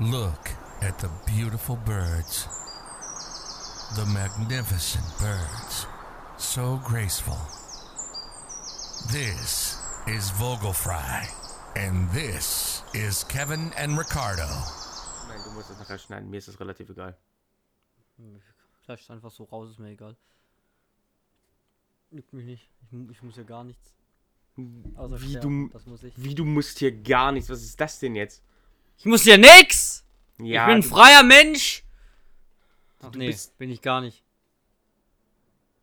Look at the beautiful birds. The magnificent birds. So graceful. This is Vogelfry. And this is Kevin and Ricardo. Nein, du musst es nachher schneiden. Mir ist es relativ egal. Vielleicht einfach so raus, ist mir egal. Juckt mich nicht. Ich, ich muss ja gar nichts. Außer Wie sterben, du, das muss ich. wie du musst hier gar nichts. Was ist das denn jetzt? Ich muss ja nix! Ja, ich bin ein freier Mensch! Ach nee, bist- bin ich gar nicht.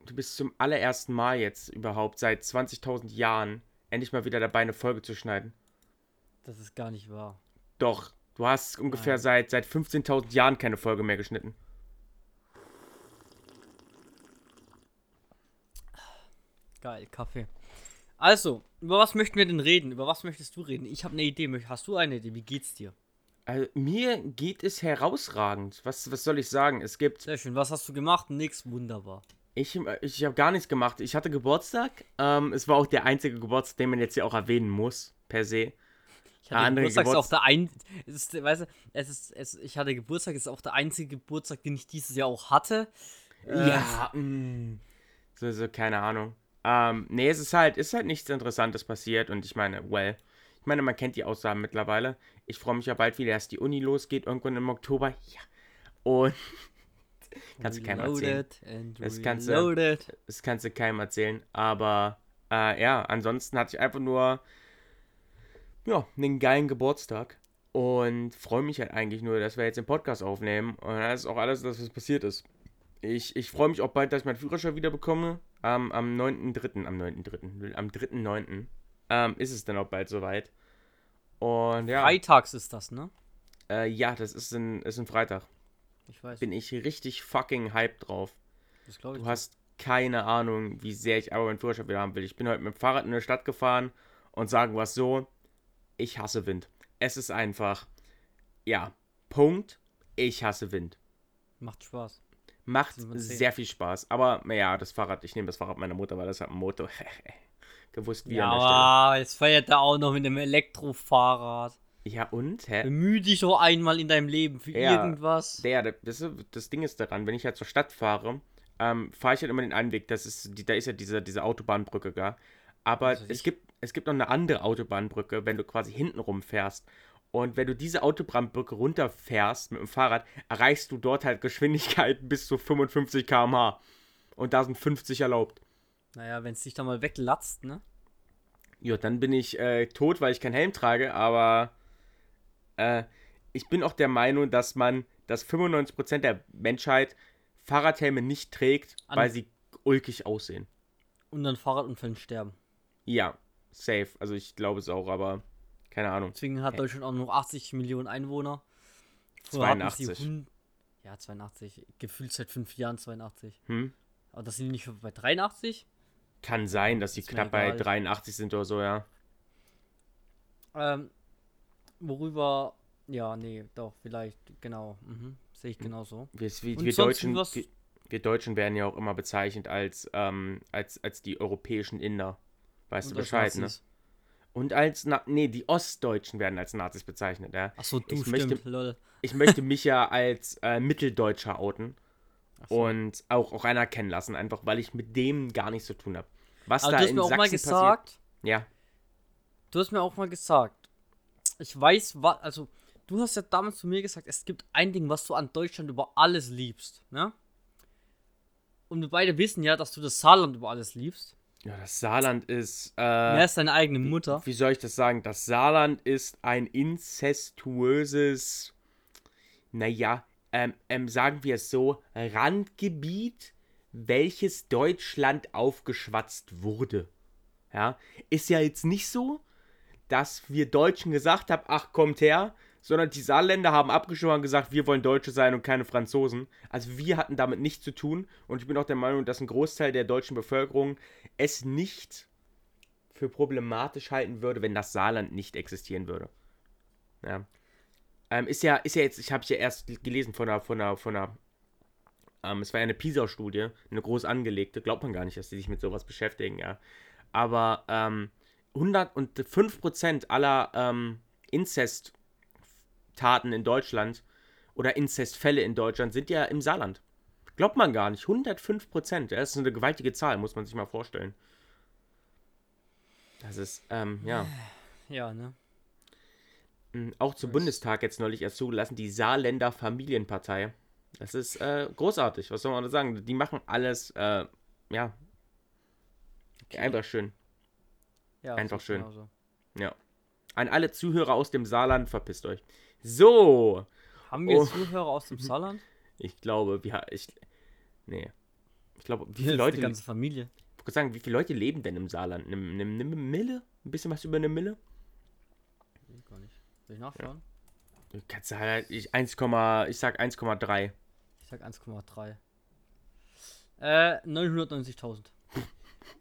du bist zum allerersten Mal jetzt überhaupt seit 20.000 Jahren endlich mal wieder dabei, eine Folge zu schneiden. Das ist gar nicht wahr. Doch, du hast ungefähr Nein. seit, seit 15.000 Jahren keine Folge mehr geschnitten. Geil, Kaffee. Also, über was möchten wir denn reden? Über was möchtest du reden? Ich habe eine Idee. Hast du eine Idee? Wie geht's dir? Also, mir geht es herausragend. Was, was soll ich sagen? Es gibt Sehr schön. Was hast du gemacht? Nix. Wunderbar. Ich, ich habe gar nichts gemacht. Ich hatte Geburtstag. Ähm, es war auch der einzige Geburtstag, den man jetzt hier auch erwähnen muss, per se. Ich hatte Andere Geburtstag, ist auch der ein, es ist, weißt du, es ist, es, ich hatte Geburtstag, ist auch der einzige Geburtstag, den ich dieses Jahr auch hatte. Äh, Ja, mh. so, so, keine Ahnung. Ähm, nee, es ist halt, ist halt nichts Interessantes passiert und ich meine, well, ich meine, man kennt die Aussagen mittlerweile. Ich freue mich ja bald wieder, dass die Uni losgeht, irgendwann im Oktober. Ja. Und kannst du keinem erzählen. Das kannst du-. Das kannst du keinem erzählen. Aber äh, ja, ansonsten hatte ich einfach nur ja, einen geilen Geburtstag. Und freue mich halt eigentlich nur, dass wir jetzt den Podcast aufnehmen. Und das ist auch alles, das, was passiert ist. Ich, ich freue mich auch bald, dass ich meinen Führerschein wieder bekomme. Ähm, am 9.3., am 9.3., am 3.9. Ähm, ist es dann auch bald soweit. Und ja, Freitags ist das, ne? äh, ja, das ist ein, ist ein Freitag. Ich weiß. Bin ich richtig fucking hyped drauf. das glaube ich. Du hast keine Ahnung, wie sehr ich aber meinen Führerschein wieder haben will. Ich bin heute mit dem Fahrrad in der Stadt gefahren und sagen wir es so, ich hasse Wind. Es ist einfach, ja, Punkt, ich hasse Wind. Macht Spaß. Macht sehr viel Spaß. Aber, naja, das Fahrrad, ich nehme das Fahrrad meiner Mutter, weil das hat ein Motor. Gewusst wie Ja, an der Stelle. aber jetzt feiert er auch noch mit einem Elektrofahrrad. Ja, und? Hä? Bemühe dich doch einmal in deinem Leben für Ja. irgendwas. Der, das, das Ding ist daran, wenn ich halt zur Stadt fahre, ähm, fahre ich halt immer den Einweg, das ist, die, da ist ja diese, diese Autobahnbrücke gar. Aber weiß es gibt, es gibt noch eine andere Autobahnbrücke, wenn du quasi hinten rumfährst. Und wenn du diese Autobahnbrücke runterfährst mit dem Fahrrad, erreichst du dort halt Geschwindigkeiten bis zu 55 km/h. Und da sind 50 erlaubt. Naja, wenn es dich da mal weglatzt, ne? Ja, dann bin ich äh, tot, weil ich keinen Helm trage, aber äh, ich bin auch der Meinung, dass man, dass 95% der Menschheit Fahrradhelme nicht trägt, An- weil sie ulkig aussehen. Und an Fahrradunfällen sterben. Ja, safe. Also ich glaube es auch, aber keine Ahnung. Deswegen hat? Deutschland auch nur 80 Millionen Einwohner. Früher hatten sie 82. hun- Ja, 82. Gefühlt seit fünf Jahren 82. Hm? Aber das sind die nicht bei 83? Kann sein, dass die mir knapp bei egal. 83 sind oder so, ja. Ähm, worüber. Ja, nee, doch, vielleicht, genau. Mhm, Sehe ich genauso. Wir, wir, wir, Deutschen, was- wir, wir Deutschen werden ja auch immer bezeichnet als, ähm, als, als die europäischen Inder. Weißt Und du Bescheid, ne? Und als, Na nee, die Ostdeutschen werden als Nazis bezeichnet, ja. Achso, du Ich stimmt, möchte- lol. Ich möchte mich ja als äh, Mitteldeutscher outen so. und auch, auch anerkennen lassen, einfach weil ich mit dem gar nichts zu tun habe. Was Aber da du hast in mir auch Sachsen mal gesagt, passiert. Ja, du hast mir auch mal gesagt, ich weiß, was, also, du hast ja damals zu mir gesagt, es gibt ein Ding, was du an Deutschland über alles liebst, ne? Und wir beide wissen ja, dass du das Saarland über alles liebst. ja das Saarland ist. Äh, Wer ist deine eigene Mutter? Wie soll ich das sagen? Das Saarland ist ein inzestuöses, naja, ähm, ähm, sagen wir es so, Randgebiet, welches Deutschland aufgeschwatzt wurde. Ja, ist ja jetzt nicht so, dass wir Deutschen gesagt haben, ach, kommt her, sondern die Saarländer haben abgeschoren und gesagt, wir wollen Deutsche sein und keine Franzosen. Also wir hatten damit nichts zu tun und ich bin auch der Meinung, dass ein Großteil der deutschen Bevölkerung es nicht für problematisch halten würde, wenn das Saarland nicht existieren würde. Ja. Ähm, ist ja, ist ja jetzt, ich habe ja erst gelesen von einer, von einer, von einer, ähm, es war ja eine PISA-Studie, eine groß angelegte, glaubt man gar nicht, dass die sich mit sowas beschäftigen, ja. Aber ähm, 105% aller ähm, Inzest Inzesttaten in Deutschland oder Inzestfälle in Deutschland sind ja im Saarland. Glaubt man gar nicht. 105 Prozent. Das ist eine gewaltige Zahl, muss man sich mal vorstellen. Das ist, ähm, ja. Ja, ne? Mhm, Auch zum Bundestag jetzt neulich erst zugelassen, die Saarländer Familienpartei. Das ist äh, großartig, was soll man da sagen? Die machen alles, äh, ja, einfach schön. Ja, Einfach schön. genauso. Ja. An alle Zuhörer aus dem Saarland, verpisst euch. So, Haben wir Oh. Zuhörer aus dem Saarland? ich glaube, wir, ich, nee. Ich glaube, wie Die viele Leute, ganze Familie. ich wollte sagen, wie viele Leute leben denn im Saarland? Eine, eine, eine Mille? Ein bisschen was über eine Mille? Weiß ich nachschauen? Du kannst halt, ich 1, ich sag 1,3. Ich sag 1,3. Äh, 990.000.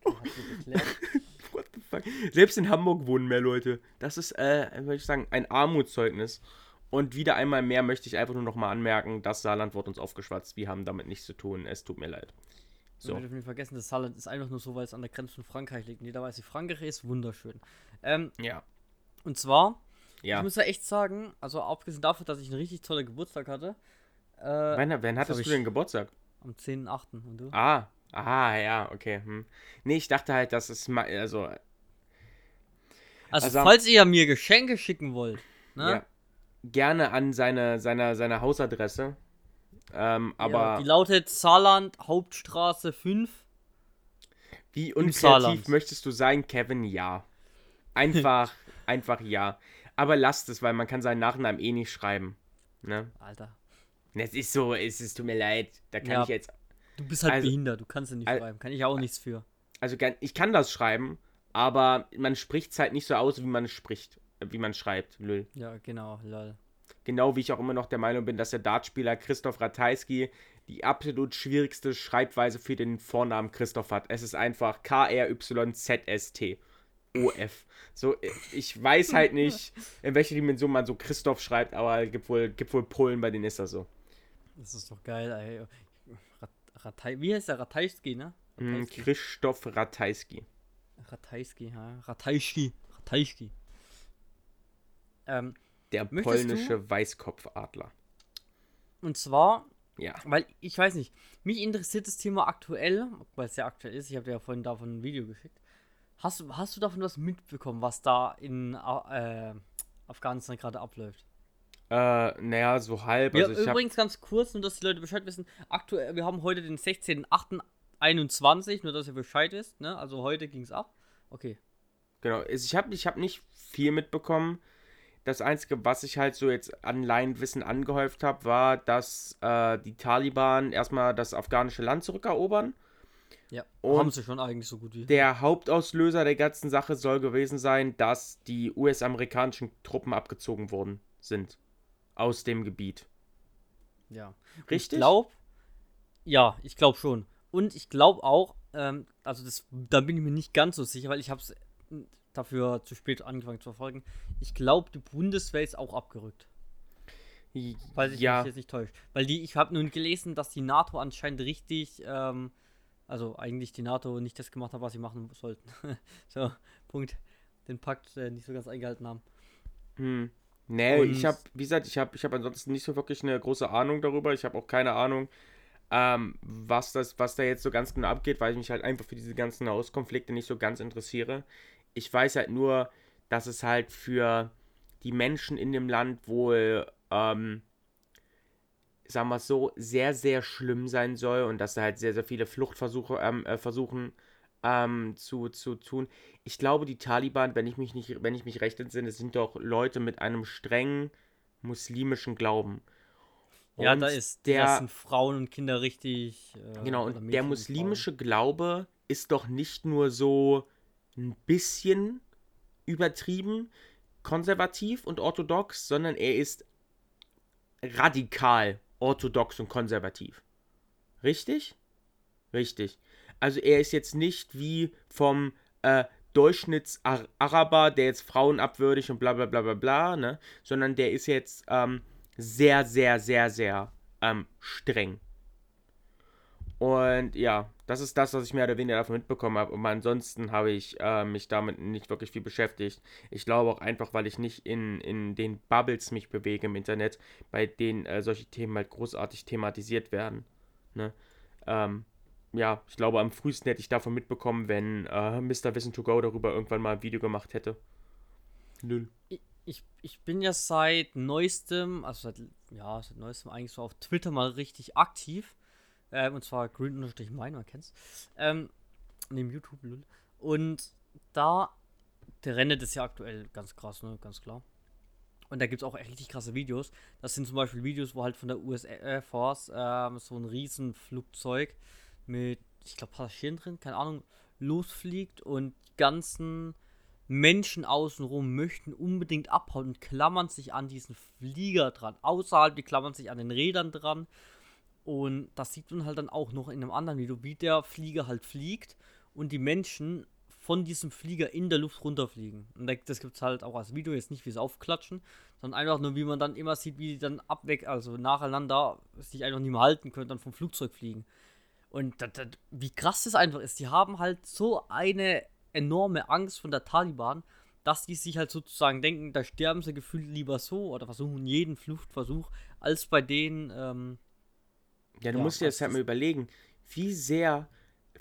Hat sich geklärt. What the fuck? Selbst in Hamburg wohnen mehr Leute. Das ist, äh, würde ich sagen, ein Armutszeugnis. Und wieder einmal mehr möchte ich einfach nur noch mal anmerken, das Saarland wird uns aufgeschwatzt. Wir haben damit nichts zu tun. Es tut mir leid. So. Wir dürfen nicht vergessen, das Saarland ist einfach nur so, weil es an der Grenze von Frankreich liegt. Jeder weiß, wie Frankreich ist, wunderschön. Ähm, Ja. und zwar, Ja. ich muss ja echt sagen, also abgesehen davon, dass ich einen richtig tollen Geburtstag hatte, äh, Wann, wann hattest du denn Geburtstag? am 10.8. Und du? Ah. Ah, ja, okay. Hm. Nee, ich dachte halt, dass es mal, also, Also, also- falls ihr mir Geschenke schicken wollt, ne? ja, gerne an seine, seine, seine Hausadresse. Ähm, aber ja, die lautet Saarland, Hauptstraße 5. Wie unkreativ möchtest du sein, Kevin? Ja. Einfach, einfach ja. Aber lasst es, weil man kann seinen Nachnamen eh nicht schreiben. Ne? Alter, Es ist so, es ist, tut mir leid. Da kann Ja. ich jetzt, du bist halt Also- behindert, du kannst ja nicht Al- schreiben. Kann ich auch nichts für. also ich kann das schreiben, aber man spricht es halt nicht so aus, wie man es spricht, wie man schreibt. Lül. Ja, genau, lol. Genau wie ich auch immer noch der Meinung bin, dass der Dartspieler Christoph Ratajski die absolut schwierigste Schreibweise für den Vornamen Christoph hat. Es ist einfach K-R-Y-Z-S-T. O-F. So, äh, ich weiß halt nicht, in welcher Dimension man so Christoph schreibt, aber es gibt wohl, gibt wohl Polen, bei denen ist das so. Das ist doch geil, ey. Rat, Ratei, wie heißt der? Ratajski, ne? Hm, Ratajski. Christoph Ratajski. Ratajski, ja. Ratajski. Ratajski. Ähm, Der polnische Weißkopfadler. und zwar, Ja. weil ich weiß nicht, mich interessiert das Thema aktuell, weil es sehr aktuell ist. Ich habe dir ja vorhin davon ein Video geschickt. Hast, du- hast du davon was mitbekommen, was da in äh, Afghanistan gerade abläuft? Äh, naja, so halb. Ja, Also übrigens ganz kurz, nur dass die Leute Bescheid wissen. Aktuell, wir haben heute den 16.08.21, nur dass ihr Bescheid wisst, ne? Also heute ging es ab. Okay. Genau, also ich habe ich hab nicht viel mitbekommen. Das Einzige, was ich halt so jetzt an Laienwissen angehäuft habe, war, dass äh, die Taliban erstmal das afghanische Land zurückerobern. Ja, Und haben sie schon eigentlich so gut wie. Der Hauptauslöser der ganzen Sache soll gewesen sein, dass die US-amerikanischen Truppen abgezogen worden sind aus dem Gebiet. Ja. Richtig? Ich glaube, ja, ich glaube schon. Und ich glaube auch, ähm, also das, da bin ich mir nicht ganz so sicher, weil ich habe es dafür zu spät angefangen zu verfolgen. Ich glaube, die Bundeswehr ist auch abgerückt. Weil ich ja, mich jetzt nicht täuscht. Weil die, ich habe nun gelesen, dass die NATO anscheinend richtig, ähm, also eigentlich die NATO nicht das gemacht hat, was sie machen sollten. so, Punkt. Den Pakt äh, nicht so ganz eingehalten haben. Hm. Nee, ich Und- habe, wie gesagt, ich habe ich hab ansonsten nicht so wirklich eine große Ahnung darüber. Ich habe auch keine Ahnung, ähm, was, das, was da jetzt so ganz genau abgeht, weil ich mich halt einfach für diese ganzen Hauskonflikte nicht so ganz interessiere. Ich weiß halt nur, dass es halt für die Menschen in dem Land wohl, ähm, sagen wir es so, sehr, sehr schlimm sein soll und dass da halt sehr, sehr viele Fluchtversuche ähm, äh, versuchen ähm, zu, zu tun. Ich glaube, die Taliban, wenn ich mich nicht, wenn ich mich recht entsinne, sind doch Leute mit einem strengen muslimischen Glauben. ja, Und da ist, der, sind Frauen und Kinder richtig. Äh, genau, und der und muslimische Glaube ist doch nicht nur so ein bisschen übertrieben, konservativ und orthodox, sondern er ist radikal orthodox und konservativ. Richtig? Richtig. Also er ist jetzt nicht wie vom äh, Durchschnittsaraber, der jetzt Frauen abwürdigt und bla bla bla bla bla, ne? Sondern der ist jetzt ähm, sehr, sehr, sehr, sehr ähm, streng. Und ja, das ist das, was ich mehr oder weniger davon mitbekommen habe. Und ansonsten habe ich äh, mich damit nicht wirklich viel beschäftigt. Ich glaube auch einfach, weil ich nicht in, in den Bubbles mich bewege im Internet, bei denen äh, solche Themen halt großartig thematisiert werden. Ne? Ähm, ja, ich glaube, am frühesten hätte ich davon mitbekommen, wenn äh, Mr. Wissen to Go darüber irgendwann mal ein Video gemacht hätte. Null. Ich, ich, ich bin ja seit neuestem, also seit, ja, seit neuestem eigentlich so auf Twitter mal richtig aktiv. Ähm, und zwar green-mein, man kennt's. Ähm, neben YouTube, lol. Und da, der rennt ist ja aktuell ganz krass, ne, ganz klar. Und da gibt es auch richtig krasse Videos. Das sind zum Beispiel Videos, wo halt von der US Air Force ähm, so ein Riesenflugzeug mit, ich glaube, Passagieren drin, keine Ahnung, losfliegt und die ganzen Menschen außenrum möchten unbedingt abhauen und klammern sich an diesen Flieger dran. Außerhalb, die klammern sich an den Rädern dran und das sieht man halt dann auch noch in einem anderen Video, wie der Flieger halt fliegt und die Menschen von diesem Flieger in der Luft runterfliegen. Und das gibt es halt auch als Video, jetzt nicht wie sie aufklatschen, sondern einfach nur, wie man dann immer sieht, wie die dann abweg, also nacheinander sich einfach nicht mehr halten können, dann vom Flugzeug fliegen. Und das, das, wie krass das einfach ist, die haben halt so eine enorme Angst von der Taliban, dass die sich halt sozusagen denken, da sterben sie gefühlt lieber so oder versuchen jeden Fluchtversuch, als bei denen, ähm, ja, du ja, musst dir das halt mal überlegen, wie sehr,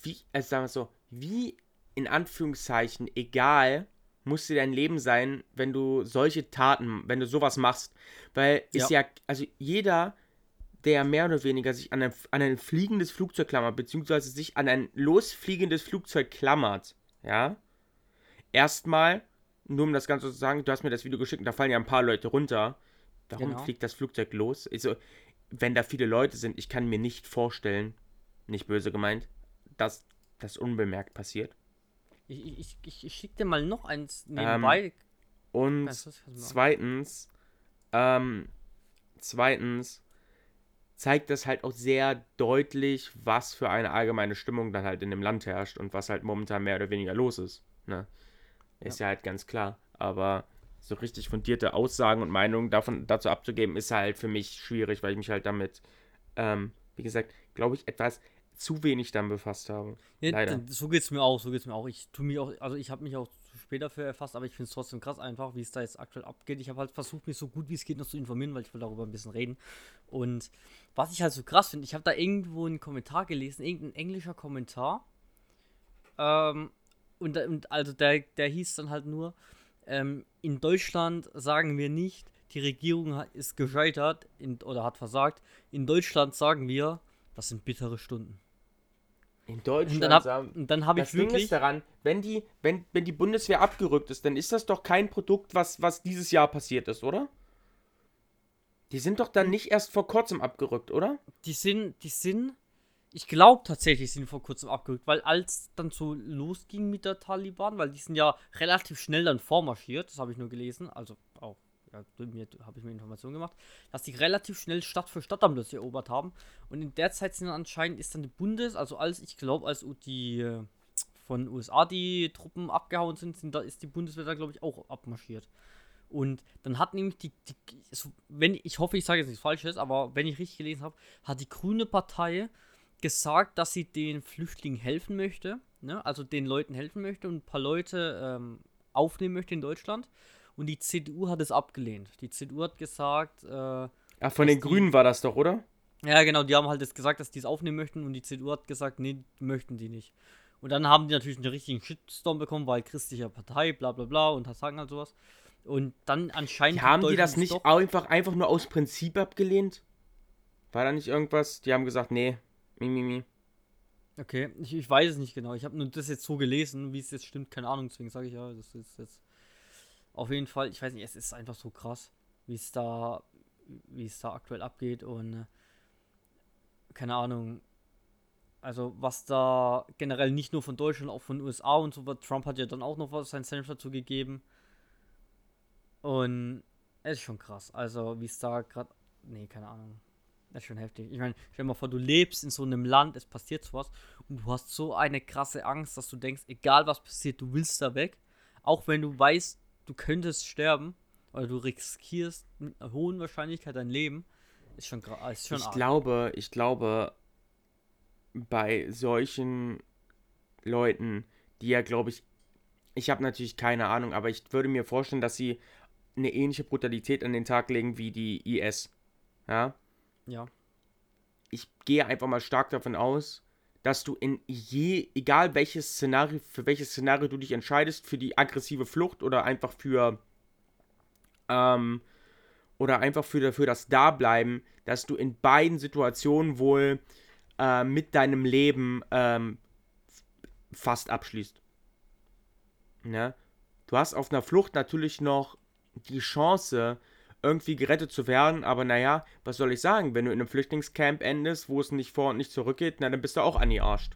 wie, also sagen wir so, wie in Anführungszeichen egal muss dir dein Leben sein, wenn du solche Taten, wenn du sowas machst. Weil ist ja, ja also jeder, der mehr oder weniger sich an ein, an ein fliegendes Flugzeug klammert, beziehungsweise sich an ein losfliegendes Flugzeug klammert, ja, erstmal, nur um das Ganze zu sagen, du hast mir das Video geschickt, da fallen ja ein paar Leute runter. Warum genau. fliegt das Flugzeug los? Also, wenn da viele Leute sind, ich kann mir nicht vorstellen, nicht böse gemeint, dass das unbemerkt passiert. Ich, ich, ich, ich schicke dir mal noch eins nebenbei. Ähm, und zweitens, ähm, zweitens zeigt das halt auch sehr deutlich, was für eine allgemeine Stimmung dann halt in dem Land herrscht und was halt momentan mehr oder weniger los ist. Ne? Ist ja. ja halt ganz klar. Aber so richtig fundierte Aussagen und Meinungen davon, dazu abzugeben, ist halt für mich schwierig, weil ich mich halt damit, ähm, wie gesagt, glaube ich, etwas zu wenig dann befasst habe. Ja, Leider. So geht es mir auch, so geht es mir auch. Ich tue mich auch, also ich habe mich auch zu spät dafür erfasst, aber ich finde es trotzdem krass einfach, wie es da jetzt aktuell abgeht. Ich habe halt versucht, mich so gut wie es geht noch zu informieren, weil ich will darüber ein bisschen reden. Und was ich halt so krass finde, ich habe da irgendwo einen Kommentar gelesen, irgendein englischer Kommentar. Ähm, und, und also der, der hieß dann halt nur, ähm, in Deutschland sagen wir nicht, die Regierung ist gescheitert in, oder hat versagt. In Deutschland sagen wir, das sind bittere Stunden. In Deutschland und dann hab, habe ich wirklich Ding ist daran, wenn die, wenn, wenn die Bundeswehr abgerückt ist, dann ist das doch kein Produkt, was, was dieses Jahr passiert ist, oder? Die sind doch dann hm. nicht erst vor kurzem abgerückt, oder? Die sind, die sind ich glaube tatsächlich, sind vor kurzem abgerückt, weil als dann so losging mit der Taliban, weil die sind ja relativ schnell dann vormarschiert, das habe ich nur gelesen, also auch, ja, habe ich mir Informationen gemacht, dass die relativ schnell Stadt für Stadt dann plötzlich erobert haben. Und in der Zeit sind dann anscheinend ist dann die Bundes, also als ich glaube, als die äh, von USA die Truppen abgehauen sind, sind da ist die Bundeswehr da glaube ich auch abmarschiert. Und dann hat nämlich die, die wenn ich hoffe, ich sage jetzt nichts Falsches, aber wenn ich richtig gelesen habe, hat die Grüne Partei gesagt, dass sie den Flüchtlingen helfen möchte, ne? also den Leuten helfen möchte und ein paar Leute ähm, aufnehmen möchte in Deutschland. Und die CDU hat es abgelehnt. Die CDU hat gesagt. Äh, Ach, von den Grünen war das doch, oder? Ja, genau, die haben halt jetzt gesagt, dass die es aufnehmen möchten und die CDU hat gesagt, nee, möchten die nicht. Und dann haben die natürlich einen richtigen Shitstorm bekommen, weil christliche Partei, bla bla bla und sagen halt sowas. Und dann anscheinend. Die haben die das nicht einfach, einfach nur aus Prinzip abgelehnt? War da nicht irgendwas? Die haben gesagt, nee, Mimimi. Okay, ich, ich weiß es nicht genau. Ich habe nur das jetzt so gelesen, wie es jetzt stimmt, keine Ahnung. Deswegen sage ich ja, das ist jetzt auf jeden Fall, ich weiß nicht, es ist einfach so krass, wie es da, wie es da aktuell abgeht und äh, keine Ahnung. Also was da generell nicht nur von Deutschland, auch von den USA und so. Trump hat ja dann auch noch was sein Senf dazu gegeben. Und es ist schon krass. Also wie es da gerade, nee, keine Ahnung. Das ist schon heftig. Ich meine, stell dir mal vor, du lebst in so einem Land, es passiert sowas und du hast so eine krasse Angst, dass du denkst, egal was passiert, du willst da weg. Auch wenn du weißt, du könntest sterben oder du riskierst mit einer hohen Wahrscheinlichkeit dein Leben. Ist schon, ist schon Ich arg. glaube, ich glaube, bei solchen Leuten, die ja, glaube ich, ich habe natürlich keine Ahnung, aber ich würde mir vorstellen, dass sie eine ähnliche Brutalität an den Tag legen wie die IS. Ja. Ja. Ich gehe einfach mal stark davon aus, dass du in je, egal welches Szenario, für welches Szenario du dich entscheidest, für die aggressive Flucht oder einfach für, ähm, oder einfach für, für das Dableiben, dass du in beiden Situationen wohl äh, mit deinem Leben ähm, fast abschließt. Ne? Du hast auf einer Flucht natürlich noch die Chance, irgendwie gerettet zu werden, aber naja, was soll ich sagen, wenn du in einem Flüchtlingscamp endest, wo es nicht vor und nicht zurückgeht, na dann bist du auch angearscht.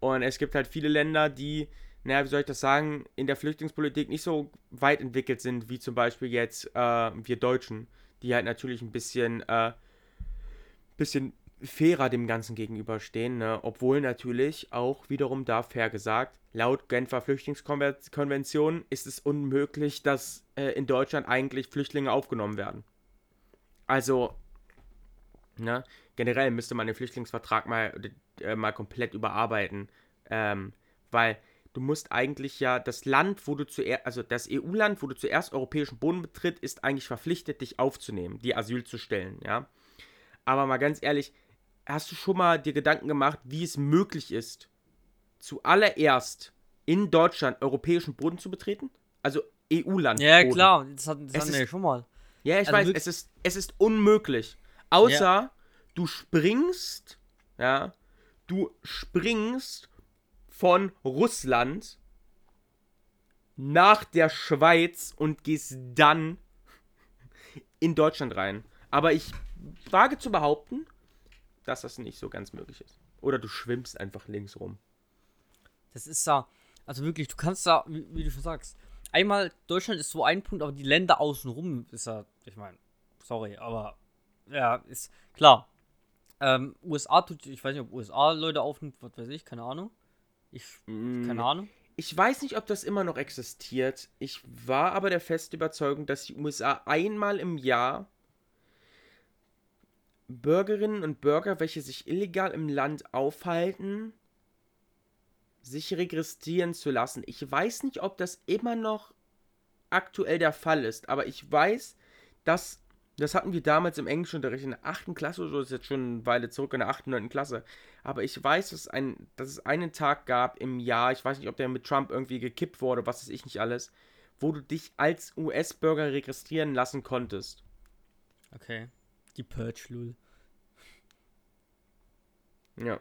Und es gibt halt viele Länder, die, naja, wie soll ich das sagen, in der Flüchtlingspolitik nicht so weit entwickelt sind, wie zum Beispiel jetzt äh, wir Deutschen, die halt natürlich ein bisschen, äh, bisschen fairer dem Ganzen gegenüberstehen, ne? obwohl natürlich auch wiederum da fair gesagt, laut Genfer Flüchtlingskonvention ist es unmöglich, dass äh, in Deutschland eigentlich Flüchtlinge aufgenommen werden. Also, ne, generell müsste man den Flüchtlingsvertrag mal, äh, mal komplett überarbeiten, ähm, weil du musst eigentlich ja das Land, wo du zuerst, also das EU-Land, wo du zuerst europäischen Boden betritt, ist eigentlich verpflichtet, dich aufzunehmen, die Asyl zu stellen, ja. Aber mal ganz ehrlich, hast du schon mal dir Gedanken gemacht, wie es möglich ist, zuallererst in Deutschland europäischen Boden zu betreten? Also EU-Land. Ja, klar, das, hat, das hatten wir ja schon mal. Ja, ich also weiß, es ist, es ist unmöglich. Außer ja. du springst, ja, du springst von Russland nach der Schweiz und gehst dann in Deutschland rein. Aber ich wage zu behaupten, dass das nicht so ganz möglich ist. Oder du schwimmst einfach links rum. Das ist ja, also wirklich, du kannst da, wie, wie du schon sagst, einmal Deutschland ist so ein Punkt, aber die Länder außenrum ist ja, ich meine, sorry, aber ja, ist klar. Ähm, USA tut, ich weiß nicht, ob USA Leute aufnimmt, was weiß ich, keine Ahnung. Ich, mm, keine Ahnung. Ich weiß nicht, ob das immer noch existiert. Ich war aber der festen Überzeugung, dass die USA einmal im Jahr Bürgerinnen und Bürger, welche sich illegal im Land aufhalten, sich registrieren zu lassen. Ich weiß nicht, ob das immer noch aktuell der Fall ist, aber ich weiß, dass das hatten wir damals im Englischunterricht in der 8. Klasse oder so, ist jetzt schon eine Weile zurück in der 8. und 9. Klasse. Aber ich weiß, dass, ein, dass es einen Tag gab im Jahr, ich weiß nicht, ob der mit Trump irgendwie gekippt wurde, was weiß ich nicht alles, wo du dich als US-Bürger registrieren lassen konntest. Okay. Die Purge, Lul. Ja.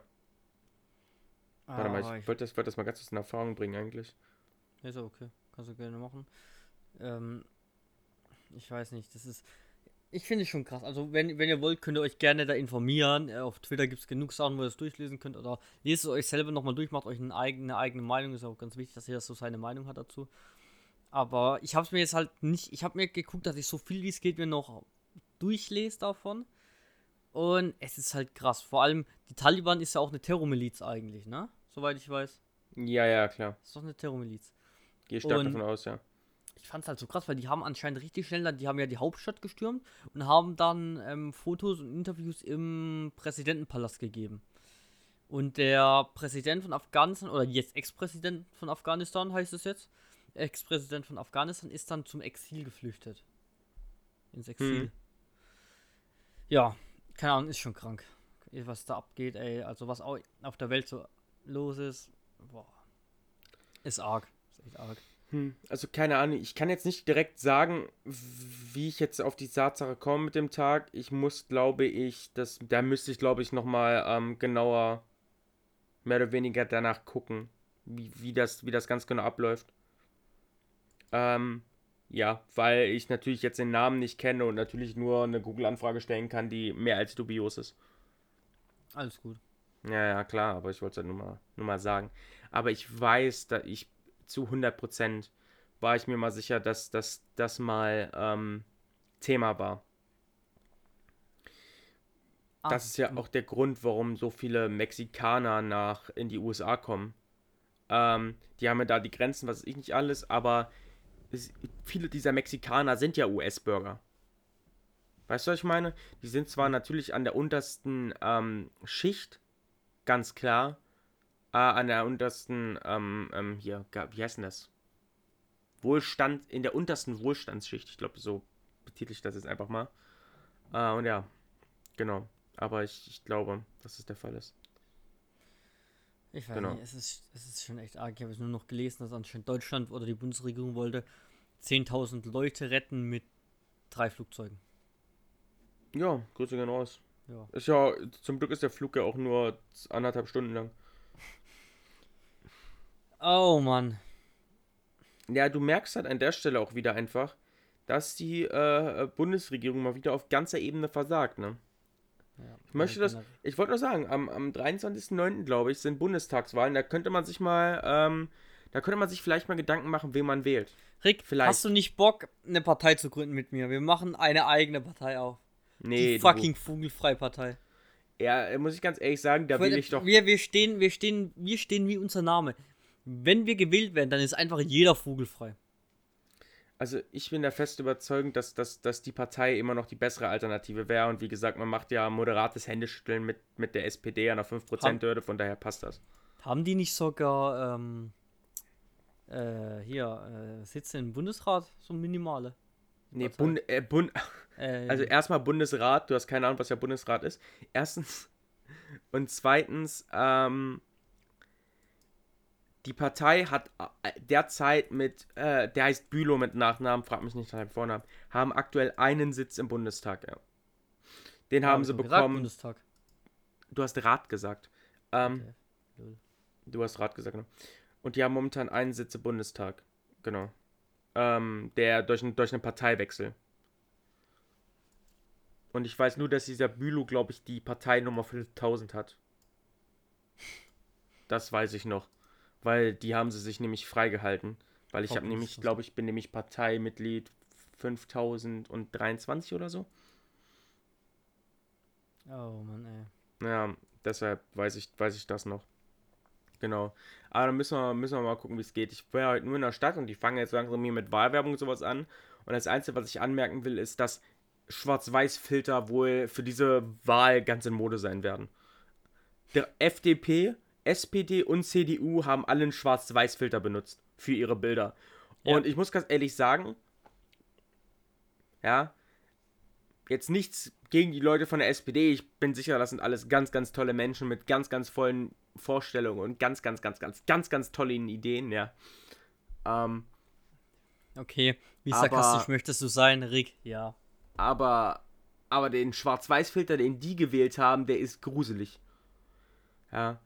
Ah, Warte mal, ich, ich wollte das, wollt das mal ganz kurz in Erfahrung bringen eigentlich. Ist ja okay. Kannst du gerne machen. Ähm, ich weiß nicht, das ist. Ich finde es schon krass. Also, wenn, wenn ihr wollt, könnt ihr euch gerne da informieren. Äh, auf Twitter gibt es genug Sachen, wo ihr es durchlesen könnt. Oder lest es euch selber nochmal durch, macht euch eine eigene, eine eigene Meinung. Ist auch ganz wichtig, dass jeder so seine Meinung hat dazu. Aber ich habe es mir jetzt halt nicht. Ich habe mir geguckt, dass ich so viel wie es geht mir noch durchlese davon. Und es ist halt krass. Vor allem, die Taliban ist ja auch eine Terrormiliz eigentlich, ne? Soweit ich weiß. Ja, ja, klar. Ist doch eine Terrormiliz. Gehe stark und davon aus, ja. Ich fand's halt so krass, weil die haben anscheinend richtig schnell, die haben ja die Hauptstadt gestürmt und haben dann ähm, Fotos und Interviews im Präsidentenpalast gegeben. Und der Präsident von Afghanistan, oder jetzt Ex-Präsident von Afghanistan heißt es jetzt, Ex-Präsident von Afghanistan ist dann zum Exil geflüchtet. Ins Exil. Hm. Ja, keine Ahnung, ist schon krank. Was da abgeht, ey. Also was auch auf der Welt so los ist. Boah. Ist arg. Ist echt arg. Hm, also keine Ahnung, ich kann jetzt nicht direkt sagen, wie ich jetzt auf die Tatsache komme mit dem Tag. Ich muss, glaube ich, das, da müsste ich, glaube ich, nochmal ähm, genauer, mehr oder weniger danach gucken, wie, wie, das, wie das ganz genau abläuft. Ähm, ja, weil ich natürlich jetzt den Namen nicht kenne und natürlich nur eine Google-Anfrage stellen kann, die mehr als dubios ist. Alles gut. Ja, ja, klar, aber ich wollte es ja nur mal, nur mal sagen. Aber ich weiß, dass ich zu 100% war ich mir mal sicher, dass das mal ähm, Thema war. Das ist ja auch der Grund, warum so viele Mexikaner nach in die USA kommen. Ähm, die haben ja da die Grenzen, was ich nicht alles, aber viele dieser Mexikaner sind ja US-Bürger. Weißt du, was ich meine? Die sind zwar natürlich an der untersten ähm, Schicht ganz klar. Äh, an der untersten, ähm, ähm, hier, wie heißt denn das? Wohlstand, in der untersten Wohlstandsschicht. Ich glaube, so betitel ich das jetzt einfach mal. Äh, und ja, genau. Aber ich, ich glaube, dass es der Fall ist. Ich weiß Genau. nicht, es ist, es ist schon echt arg. Ich habe es nur noch gelesen, dass anscheinend Deutschland oder die Bundesregierung wollte 10.000 Leute retten mit drei Flugzeugen. Ja, Grüße gehen raus. Ja. Ist ja, zum Glück ist der Flug ja auch nur anderthalb Stunden lang. Oh Mann. Ja, du merkst halt an der Stelle auch wieder einfach, dass die äh, Bundesregierung mal wieder auf ganzer Ebene versagt, ne? Ich möchte das, generell. ich wollte nur sagen, am, am 23.09., glaube ich, sind Bundestagswahlen. Da könnte man sich mal, ähm, da könnte man sich vielleicht mal Gedanken machen, wen man wählt. Rick, vielleicht- hast du nicht Bock, eine Partei zu gründen mit mir? Wir machen eine eigene Partei auf. Nee, die fucking Vogelfrei-Partei. Ja, muss ich ganz ehrlich sagen, da will ich doch. Wir, wir, stehen, wir, stehen, wir stehen wie unser Name. Wenn wir gewählt werden, dann ist einfach jeder vogelfrei. Also ich bin der fest überzeugt, dass, dass, dass die Partei immer noch die bessere Alternative wäre. Und wie gesagt, man macht ja moderates Händeschütteln mit, mit der SPD an der 5%-Hürde, von daher passt das. Haben die nicht sogar ähm, äh, hier äh, Sitze im Bundesrat, so minimale? Nee. Bund, äh, Bund, Äh, also erstmal Bundesrat, du hast keine Ahnung, was der Bundesrat ist. Erstens. Und zweitens, ähm, die Partei hat äh, derzeit mit, äh, der heißt Bülow mit Nachnamen, frag mich nicht nach dem Vornamen, haben aktuell einen Sitz im Bundestag, ja. Den ja, haben hab sie doch gesagt, bekommen. Bundestag. du hast Rat gesagt. Ähm, Okay. Du hast Rat gesagt, genau. Und die haben momentan einen Sitz im Bundestag. Genau. Ähm, der durch, ein, durch einen Parteiwechsel. Und ich weiß nur, dass dieser Bülow, glaube ich, die Parteinummer 5000 hat. Das weiß ich noch. Weil die haben sie sich nämlich freigehalten. Weil ich habe nämlich, glaube ich, bin nämlich Parteimitglied 5023 oder so. Oh Mann, ey. Ja, deshalb weiß ich, weiß ich das noch. Genau. Aber dann müssen wir, müssen wir mal gucken, wie es geht. Ich war heute nur in der Stadt und die fangen jetzt langsam hier mit Wahlwerbung und sowas an. Und das Einzige, was ich anmerken will, ist, dass Schwarz-Weiß-Filter wohl für diese Wahl ganz in Mode sein werden. Der FDP, SPD und CDU haben alle einen Schwarz-Weiß-Filter benutzt für ihre Bilder. Ja. Und ich muss ganz ehrlich sagen, ja, jetzt nichts gegen die Leute von der SPD. Ich bin sicher, das sind alles ganz, ganz tolle Menschen mit ganz, ganz vollen Vorstellungen und ganz, ganz, ganz, ganz, ganz, ganz tollen Ideen, ja. Ähm, Okay, wie Aber- sarkastisch möchtest du sein, Rick? Ja. aber, aber den Schwarz-Weiß-Filter, den die gewählt haben, der ist gruselig. Ja.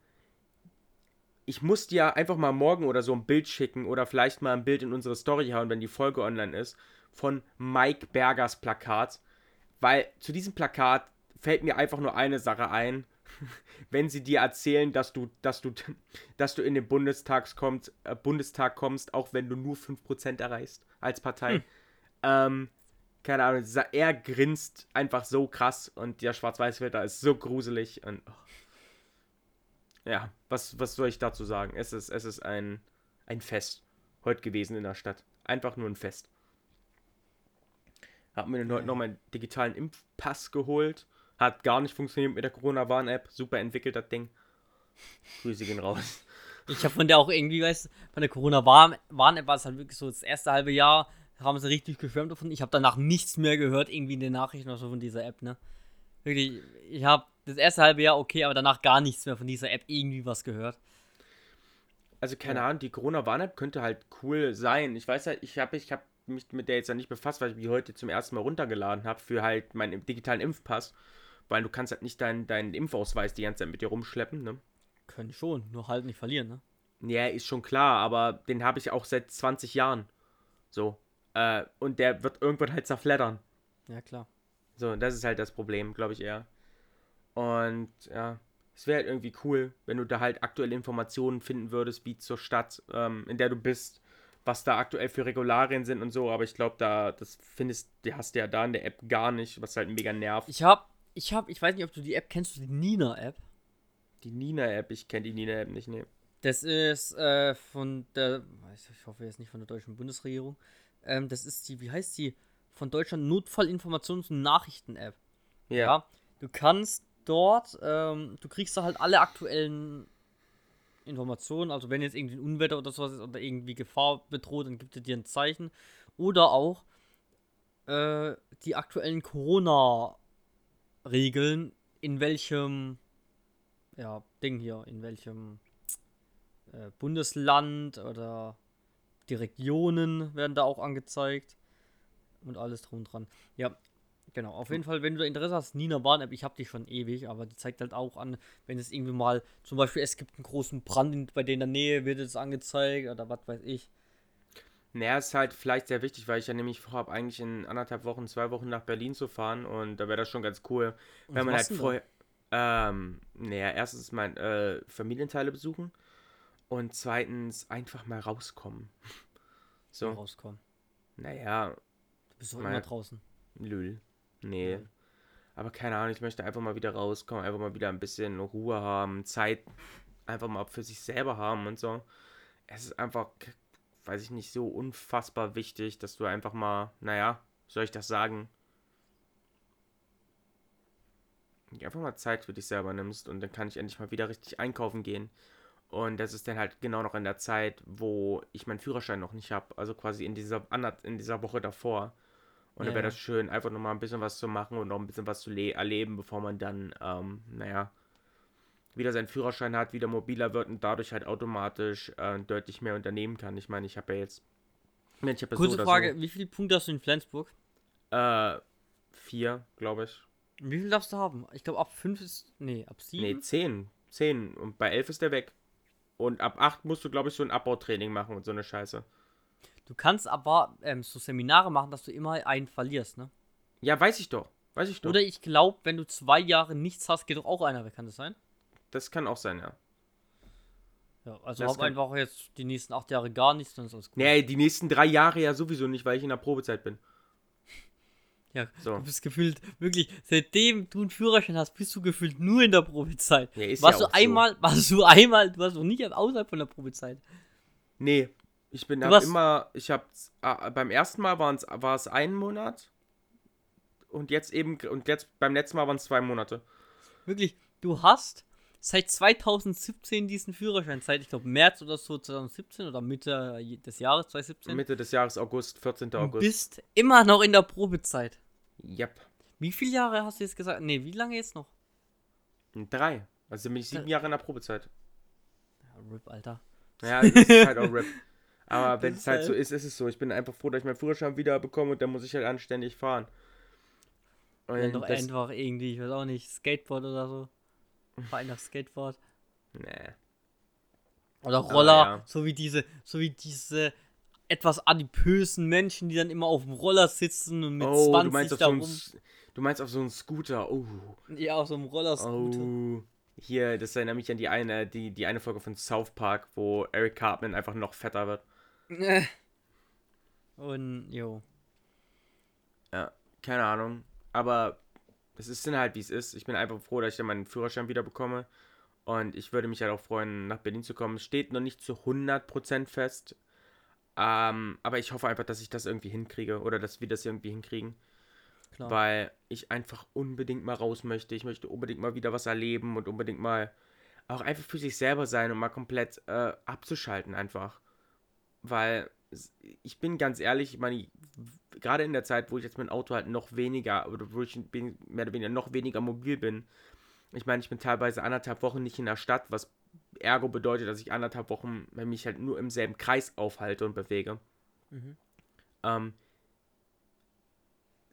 Ich muss dir einfach mal morgen oder so ein Bild schicken oder vielleicht mal ein Bild in unsere Story hauen, wenn die Folge online ist, von Mike Bergers Plakat. Weil zu diesem Plakat fällt mir einfach nur eine Sache ein. Wenn sie dir erzählen, dass du, dass du, dass du in den Bundestags kommst, äh, Bundestag kommst, auch wenn du nur 5% erreichst als Partei. Ähm, keine Ahnung, er grinst einfach so krass und der Schwarz-Weiß-Filter ist so gruselig und oh. Ja, was, was soll ich dazu sagen? Es ist, es ist ein, ein Fest heute gewesen in der Stadt. Einfach nur ein Fest. Hab mir dann heute noch meinen digitalen Impfpass geholt. Hat gar nicht funktioniert mit der Corona-Warn-App. Super entwickelt, das Ding. Grüße gehen raus. Ich habe von der auch irgendwie, weißt du, von der Corona-Warn-App war es halt wirklich so das erste halbe Jahr, haben sie richtig geschwärmt davon. Ich habe danach nichts mehr gehört, irgendwie in den Nachrichten oder so von dieser App, ne? Wirklich, ich habe das erste halbe Jahr okay, aber danach gar nichts mehr von dieser App irgendwie was gehört. Also keine Ahnung, die Corona-Warn-App könnte halt cool sein. Ich weiß halt, ich habe ich hab mich mit der jetzt ja nicht befasst, weil ich die heute zum ersten Mal runtergeladen habe für halt meinen digitalen Impfpass. Weil du kannst halt nicht deinen, deinen Impfausweis die ganze Zeit mit dir rumschleppen, ne? Können schon, nur halt nicht verlieren, ne? Ja, ist schon klar, aber den habe ich auch seit 20 Jahren. So. Äh, und der wird irgendwann halt zerfleddern. Ja, klar. So, das ist halt das Problem, glaube ich eher. Und ja, es wäre halt irgendwie cool, wenn du da halt aktuelle Informationen finden würdest, wie zur Stadt, ähm, in der du bist, was da aktuell für Regularien sind und so. Aber ich glaube, da, das findest, die hast du ja da in der App gar nicht, was halt mega nervt. Ich habe, ich habe, ich weiß nicht, ob du die App kennst, die Nina-App? Die Nina-App, ich kenne die Nina-App nicht, ne. Das ist äh, von der, ich hoffe jetzt nicht von der deutschen Bundesregierung. Ähm, das ist die, wie heißt die? Von Deutschland Notfallinformations- und Nachrichten-App. Ja. Ja. Du kannst dort, ähm, du kriegst da halt alle aktuellen Informationen. Also wenn jetzt irgendwie ein Unwetter oder sowas ist oder irgendwie Gefahr bedroht, dann gibt er dir ein Zeichen. Oder auch äh, die aktuellen Corona-Regeln, in welchem ja, Ding hier, in welchem äh, Bundesland oder die Regionen werden da auch angezeigt. Und alles drum und dran. Ja, genau. Auf jeden Fall, wenn du Interesse hast, Nina Warn-App, ich habe die schon ewig, aber die zeigt halt auch an, wenn es irgendwie mal, zum Beispiel, es gibt einen großen Brand bei denen in der Nähe, wird es angezeigt oder was weiß ich. Naja, ist halt vielleicht sehr wichtig, weil ich ja nämlich vorhabe, eigentlich in anderthalb Wochen, zwei Wochen nach Berlin zu fahren und da wäre das schon ganz cool, Und wenn man halt vorher. Ähm, naja, erstens mein äh, Familienteile besuchen und zweitens einfach mal rauskommen. So. So, rauskommen. naja, Du bist doch Mal- immer draußen. Lül. Nee. Aber keine Ahnung, ich möchte einfach mal wieder rauskommen, einfach mal wieder ein bisschen Ruhe haben, Zeit einfach mal für sich selber haben und so. Es ist einfach, weiß ich nicht, so unfassbar wichtig, dass du einfach mal, naja, soll ich das sagen? Einfach mal Zeit für dich selber nimmst und dann kann ich endlich mal wieder richtig einkaufen gehen. Und das ist dann halt genau noch in der Zeit, wo ich meinen Führerschein noch nicht habe. Also quasi in dieser, in dieser Woche davor. Und Ja, da wäre das schön, einfach noch mal ein bisschen was zu machen und noch ein bisschen was zu le- erleben, bevor man dann, ähm, naja, wieder seinen Führerschein hat, wieder mobiler wird und dadurch halt automatisch äh, deutlich mehr unternehmen kann. Ich meine, ich habe ja jetzt. Ich habe ja Kurze so Frage, wie viele Punkte hast du in Flensburg? So, äh, vier, glaube ich. Wie viel darfst du haben? Ich glaube, ab 5 ist. Nee, ab 7. Nee, zehn. Zehn. Und bei elf ist der weg. Und ab acht musst du, glaube ich, so ein Abbautraining machen und so eine Scheiße. Du kannst aber ähm, so Seminare machen, dass du immer einen verlierst, ne? Ja, weiß ich doch. Weiß ich doch. Oder ich glaube, wenn du zwei Jahre nichts hast, geht doch auch einer weg, kann das sein? das kann auch sein, ja. Ja, also Das hab einfach jetzt die nächsten acht Jahre gar nichts, dann ist alles gut. Nee, die nächsten drei Jahre ja sowieso nicht, weil ich in der Probezeit bin. Ja, So. du bist gefühlt, wirklich, seitdem du einen Führerschein hast, bist du gefühlt nur in der Probezeit. Ja, ist warst ja du auch so. einmal, warst du einmal, du warst noch nicht außerhalb von der Probezeit. Nee, ich bin Du hab immer, ich hab, äh, beim ersten Mal war es ein Monat und jetzt eben, und jetzt beim letzten Mal waren es zwei Monate. Wirklich, du hast seit 2017 diesen Führerschein, seit ich glaube März oder so 2017 oder Mitte des Jahres 2017. Mitte des Jahres August, 14. du August. bist immer noch in der Probezeit. Yep. Wie viele Jahre hast du jetzt gesagt? Nee, wie lange jetzt noch? Drei. Also bin ich sieben Jahre in der Probezeit. Ja, RIP, Alter. Ja, das ist halt auch RIP. Aber wenn es halt so ist, ist es so. Ich bin einfach froh, dass ich meinen Führerschein wieder bekomme und dann muss ich halt anständig fahren. Und Wenn doch einfach irgendwie, ich weiß auch nicht, Skateboard oder so. Fahr einfach Skateboard. nee. Oder Roller, ja. so wie diese, so wie diese etwas adipösen Menschen, die dann immer auf dem Roller sitzen und mit Oh, 20 du meinst, auf da so rum. Du meinst auf so einen Scooter. Oh. Ja, auf so einem Roller-Scooter. Oh. Hier, das erinnert mich an die eine, die, die eine Folge von South Park, wo Eric Cartman einfach noch fetter wird. Und, jo. Ja, keine Ahnung. Aber es ist dann halt, wie es ist. Ich bin einfach froh, dass ich dann meinen Führerschein wieder bekomme. Und ich würde mich halt auch freuen, nach Berlin zu kommen. Steht noch nicht zu 100% fest. Ähm, aber ich hoffe einfach, dass ich das irgendwie hinkriege. Oder dass wir das irgendwie hinkriegen. Klar. Weil ich einfach unbedingt mal raus möchte. Ich möchte unbedingt mal wieder was erleben und unbedingt mal auch einfach für sich selber sein und mal komplett äh, abzuschalten einfach. Weil ich bin ganz ehrlich, ich meine, gerade in der Zeit, wo ich jetzt mein Auto halt noch weniger, oder wo ich bin, mehr oder weniger noch weniger mobil bin, ich meine, ich bin teilweise anderthalb Wochen nicht in der Stadt, was ergo bedeutet, dass ich anderthalb Wochen mich halt nur im selben Kreis aufhalte und bewege. Mhm. Ähm,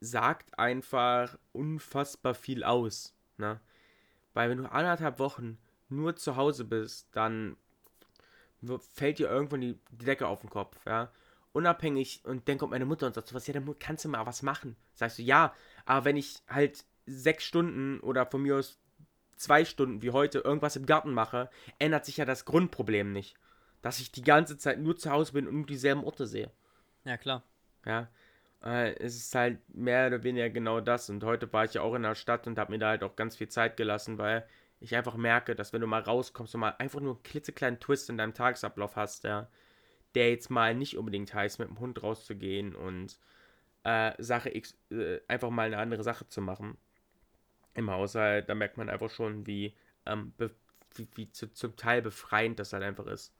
sagt einfach unfassbar viel aus. Ne? Weil wenn du anderthalb Wochen nur zu Hause bist, dann fällt dir irgendwann die, die Decke auf den Kopf, ja. Unabhängig, und dann kommt meine Mutter und sagt so was, ja, dann kannst du mal was machen. Sagst du, ja, aber wenn ich halt sechs Stunden oder von mir aus zwei Stunden wie heute irgendwas im Garten mache, ändert sich ja das Grundproblem nicht. Dass ich die ganze Zeit nur zu Hause bin und nur dieselben Orte sehe. Ja, klar. Ja, äh, es ist halt mehr oder weniger genau das. Und heute war ich ja auch in der Stadt und habe mir da halt auch ganz viel Zeit gelassen, weil ich einfach merke, dass wenn du mal rauskommst und mal einfach nur einen klitzekleinen Twist in deinem Tagesablauf hast, ja, der jetzt mal nicht unbedingt heißt, mit dem Hund rauszugehen und äh, Sache X, äh, einfach mal eine andere Sache zu machen. Im Haushalt, da merkt man einfach schon, wie, ähm, wie, wie zu, zum Teil befreiend das halt einfach ist.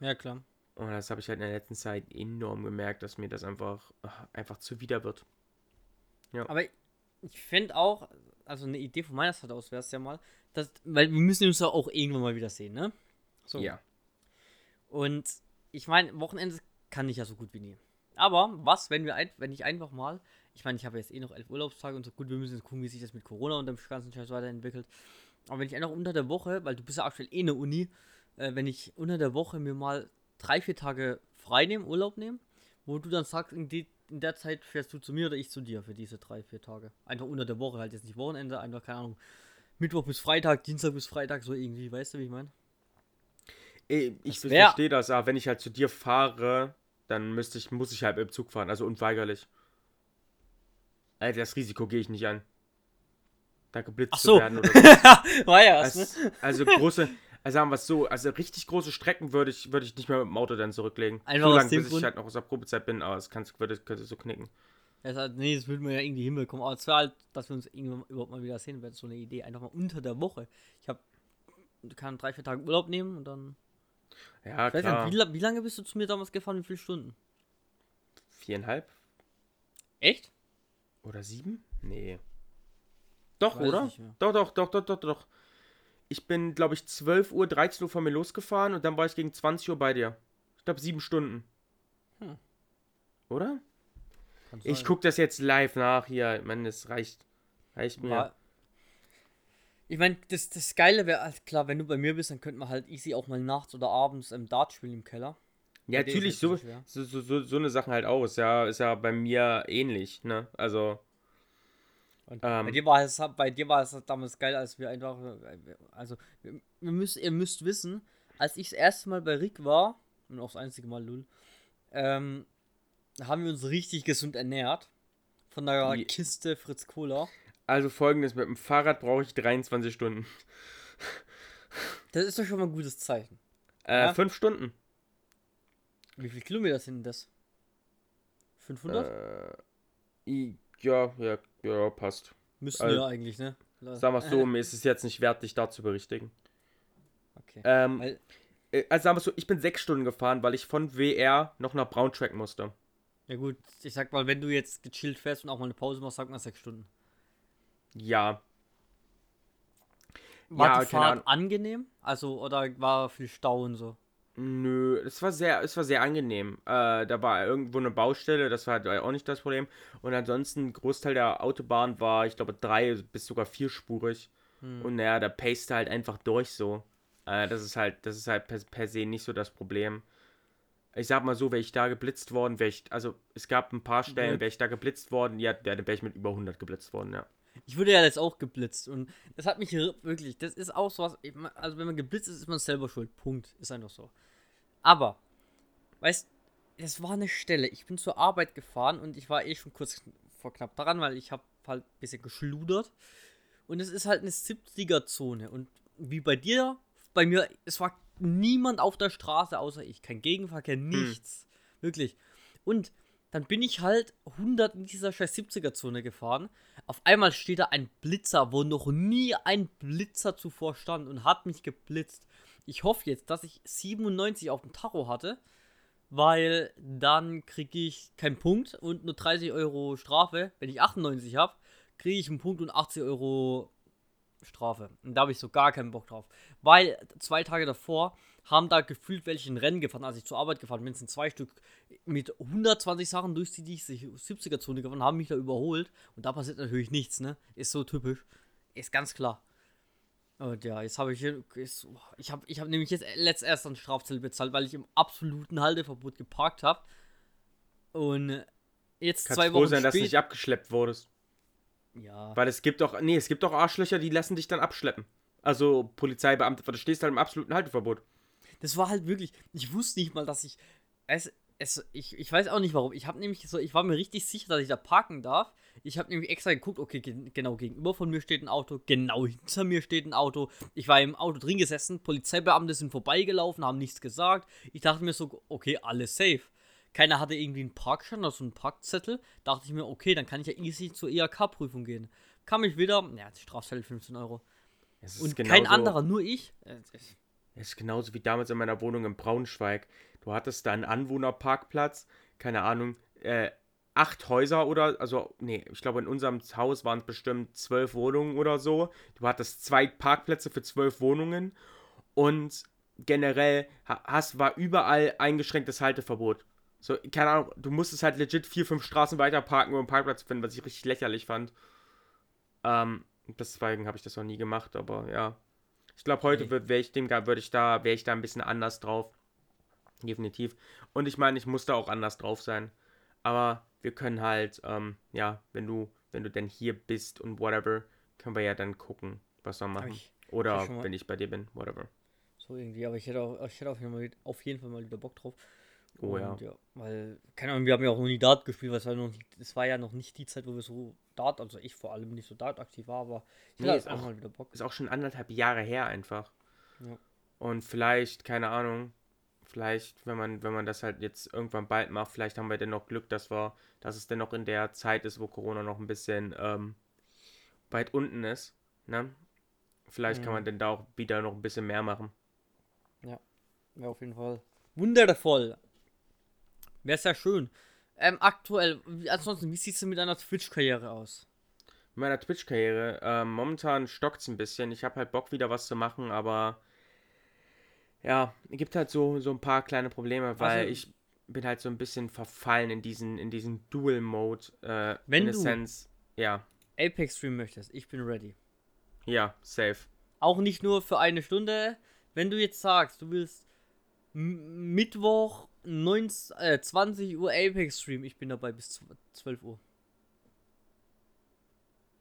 Ja, klar. Und das habe ich halt in der letzten Zeit enorm gemerkt, dass mir das einfach, ach, einfach zuwider wird. Aber ich fände auch, also eine Idee von meiner Seite aus wäre es ja mal, dass, weil wir müssen uns ja auch irgendwann mal wieder sehen, ne? So. Ja. Und ich meine, Wochenende kann ich ja so gut wie nie. Aber was, wenn wir ein, wenn ich einfach mal, ich meine, ich habe jetzt eh noch elf Urlaubstage und so gut, wir müssen jetzt gucken, wie sich das mit Corona und dem ganzen Scheiß weiterentwickelt. Aber wenn ich einfach unter der Woche, weil du bist ja aktuell eh in der Uni, äh, wenn ich unter der Woche mir mal drei, vier Tage frei nehme, Urlaub nehme, wo du dann sagst, in, die, in der Zeit fährst du zu mir oder ich zu dir für diese drei, vier Tage. Einfach unter der Woche, halt jetzt nicht Wochenende, einfach, keine Ahnung, Mittwoch bis Freitag, Dienstag bis Freitag, so irgendwie, weißt du, wie ich meine? Ich wär- verstehe das, aber wenn ich halt zu dir fahre, dann müsste ich, muss ich halt im Zug fahren, also unweigerlich. Alter, das Risiko gehe ich nicht an. Da geblitzt Ach zu so. werden oder so. War ja was, Es, ne? also große, also sagen wir es so, also richtig große Strecken würde ich, würde ich nicht mehr mit dem Auto dann zurücklegen. Einfach so lange, bis ich Grund- halt noch aus der Probezeit bin, aber es kannst, würde, könnte so knicken. Er sagt, nee, das würden wir ja irgendwie hinbekommen. Aber es wäre halt, dass wir uns irgendwann überhaupt mal wieder sehen, wäre so eine Idee. Einfach mal unter der Woche. Ich habe kann drei, vier Tage Urlaub nehmen und dann. Ja, Ich klar. nicht, wie, wie lange bist du zu mir damals gefahren? Wie viele Stunden? Viereinhalb Echt? oder sieben? Nee. Doch, Weiß oder? Doch, doch, doch, doch, doch, doch. Ich bin, glaube ich, 12 Uhr, 13 Uhr von mir losgefahren und dann war ich gegen 20 Uhr bei dir. Ich glaube, sieben Stunden. Hm. Oder? Ich gucke das jetzt live nach hier. Ich meine, das reicht. Reicht mir. War- Ich meine, das, das Geile wäre halt klar, wenn du bei mir bist, dann könnte man halt easy auch mal nachts oder abends im Dart spielen im Keller. Ja, natürlich, so, so, so, so, so eine Sachen halt auch. Ist ja, ist ja bei mir ähnlich, ne? Also, Und Ähm. bei dir war es bei dir war es damals geil, als wir einfach also wir, wir müsst, ihr müsst wissen, als ich das erste Mal bei Rick war und auch das einzige Mal Lul, ähm, haben wir uns richtig gesund ernährt von der Wie- Kiste Fritz Cola. also folgendes: Mit dem Fahrrad brauche ich 23 Stunden. Das ist doch schon mal ein gutes Zeichen. Äh, Ja. fünf Stunden. Wie viele Kilometer sind das? 500? Äh, ja, ja, ja, passt. Müssen also- wir eigentlich, ne? Sagen wir es so, mir ist es jetzt nicht wert, dich da zu berichtigen. Okay. Ähm, Weil, äh, also sagen wir es so, ich bin sechs Stunden gefahren, weil ich von WR noch nach Brauntrack musste. ja gut, ich sag mal, wenn du jetzt gechillt fährst und auch mal eine Pause machst, sag mal sechs Stunden. Ja, War Ja, die Fahrt angenehm? Also, oder war viel Stau und so? Nö, es war sehr, es war sehr angenehm. Äh, da war irgendwo eine Baustelle, das war halt auch nicht das Problem. Und ansonsten, Großteil der Autobahn war, ich glaube, drei bis sogar vierspurig. Hm. Und naja, da paced halt einfach durch so. Äh, das ist halt, das ist halt per, per se nicht so das Problem. Ich sag mal so, wäre ich da geblitzt worden, wäre ich, also es gab ein paar Stellen, wäre ich da geblitzt worden, ja, dann wäre ich mit über 100 geblitzt worden, ja. Ich wurde ja jetzt auch geblitzt und das hat mich ir- wirklich, das ist auch so was, also wenn man geblitzt ist, ist man selber schuld. Punkt. Ist einfach so. Aber, weißt, es war eine Stelle, ich bin zur Arbeit gefahren und ich war eh schon kurz vor knapp dran, weil ich habe halt ein bisschen geschludert. Und es ist halt eine 70er-Zone und wie bei dir, bei mir, es war niemand auf der Straße außer ich. Kein Gegenverkehr, nichts. Wirklich. Und dann bin ich halt 100 in dieser scheiß 70er-Zone gefahren. Auf einmal steht da ein Blitzer, wo noch nie ein Blitzer zuvor stand und hat mich geblitzt. Ich hoffe jetzt, dass ich 97 auf dem Tacho hatte, weil dann kriege ich keinen Punkt und nur 30 Euro Strafe. Wenn ich 98 habe, kriege ich einen Punkt und 80 Euro Strafe. Und da habe ich so gar keinen Bock drauf. Weil zwei Tage davor haben da gefühlt welche ein Rennen gefahren, als ich zur Arbeit gefahren bin, sind zwei Stück mit 120 Sachen durch die, die ich 70er-Zone gefahren, haben mich da überholt. Und da passiert natürlich nichts, ne? Ist so typisch. Ist ganz klar. Und ja, jetzt habe ich hier, ist, ich habe ich hab nämlich jetzt letzt erst einen Strafzettel bezahlt, weil ich im absoluten Halteverbot geparkt habe. Und jetzt Kannst zwei froh Wochen sein, dass du nicht abgeschleppt wurdest. Ja. Weil es gibt doch, nee, es gibt doch Arschlöcher, die lassen dich dann abschleppen. Also Polizeibeamte, weil du stehst halt im absoluten Halteverbot. Das war halt wirklich, ich wusste nicht mal, dass ich es, es ich, ich weiß auch nicht warum. Ich habe nämlich so, ich war mir richtig sicher, dass ich da parken darf. Ich habe nämlich extra geguckt, okay, gen- genau gegenüber von mir steht ein Auto, genau hinter mir steht ein Auto. Ich war im Auto drin gesessen, Polizeibeamte sind vorbeigelaufen, haben nichts gesagt. Ich dachte mir so, okay, alles safe. keiner hatte irgendwie einen Parkschein oder so einen Parkzettel. Dachte ich mir, okay, dann kann ich ja easy zur IHK-Prüfung gehen. Kam ich wieder, ja, die Strafzettel 15 Euro. Es ist Und kein anderer, nur ich. Äh, Es ist genauso wie damals in meiner Wohnung in Braunschweig. Du hattest da einen Anwohnerparkplatz, keine Ahnung, äh, acht Häuser oder, also, nee, ich glaube, in unserem Haus waren es bestimmt zwölf Wohnungen oder so. Du hattest zwei Parkplätze für zwölf Wohnungen und generell ha- hast, war überall eingeschränktes Halteverbot. So, keine Ahnung, du musstest halt legit vier, fünf Straßen weiter parken, um einen Parkplatz zu finden, was ich richtig lächerlich fand. Ähm, deswegen habe ich das noch nie gemacht, aber ja. Ich glaube, heute wird, wäre ich dem, würde ich da, wäre ich da ein bisschen anders drauf. Definitiv. Und ich meine, ich muss da auch anders drauf sein. Aber wir können halt, ähm, ja, wenn du, wenn du denn hier bist und whatever, können wir ja dann gucken, was wir machen. ich- Oder ich wenn ich bei dir bin, whatever. So irgendwie, aber ich hätte, auch, ich hätte auf, jeden Fall, auf jeden Fall mal wieder Bock drauf. Oh ja. Und Weil, keine Ahnung, wir haben ja auch noch nie Dart gespielt, weil es war, noch nicht, es war ja noch nicht die Zeit, wo wir so Dart, also ich vor allem nicht so Dart aktiv war, aber ich Nee, hätte ist auch- mal wieder Bock. Ist auch schon anderthalb Jahre her einfach. Ja. Und vielleicht, keine Ahnung, vielleicht, wenn man, wenn man das halt jetzt irgendwann bald macht, vielleicht haben wir dann noch Glück, dass wir, dass es dann noch in der Zeit ist, wo Corona noch ein bisschen ähm, weit unten ist. Ne? Vielleicht kann Mhm. man dann da auch wieder noch ein bisschen mehr machen. Wäre auf jeden Fall wundervoll. Wäre sehr schön. Ähm, aktuell, ansonsten, wie sieht es denn mit deiner Twitch-Karriere aus? In meiner Twitch-Karriere, ähm, momentan stockt es ein bisschen. Ich habe halt Bock, wieder was zu machen, aber ja, es gibt halt so, so ein paar kleine Probleme, weil Also- ich bin halt so ein bisschen verfallen in diesen, in diesen Dual-Mode. Äh, Wenn in du- sense, ja, Apex streamen möchtest, ich bin ready. ja, safe. Auch nicht nur für eine Stunde. Wenn du jetzt sagst, du willst Mittwoch 19, äh, 20 Uhr Apex Stream, ich bin dabei bis zw- 12 Uhr.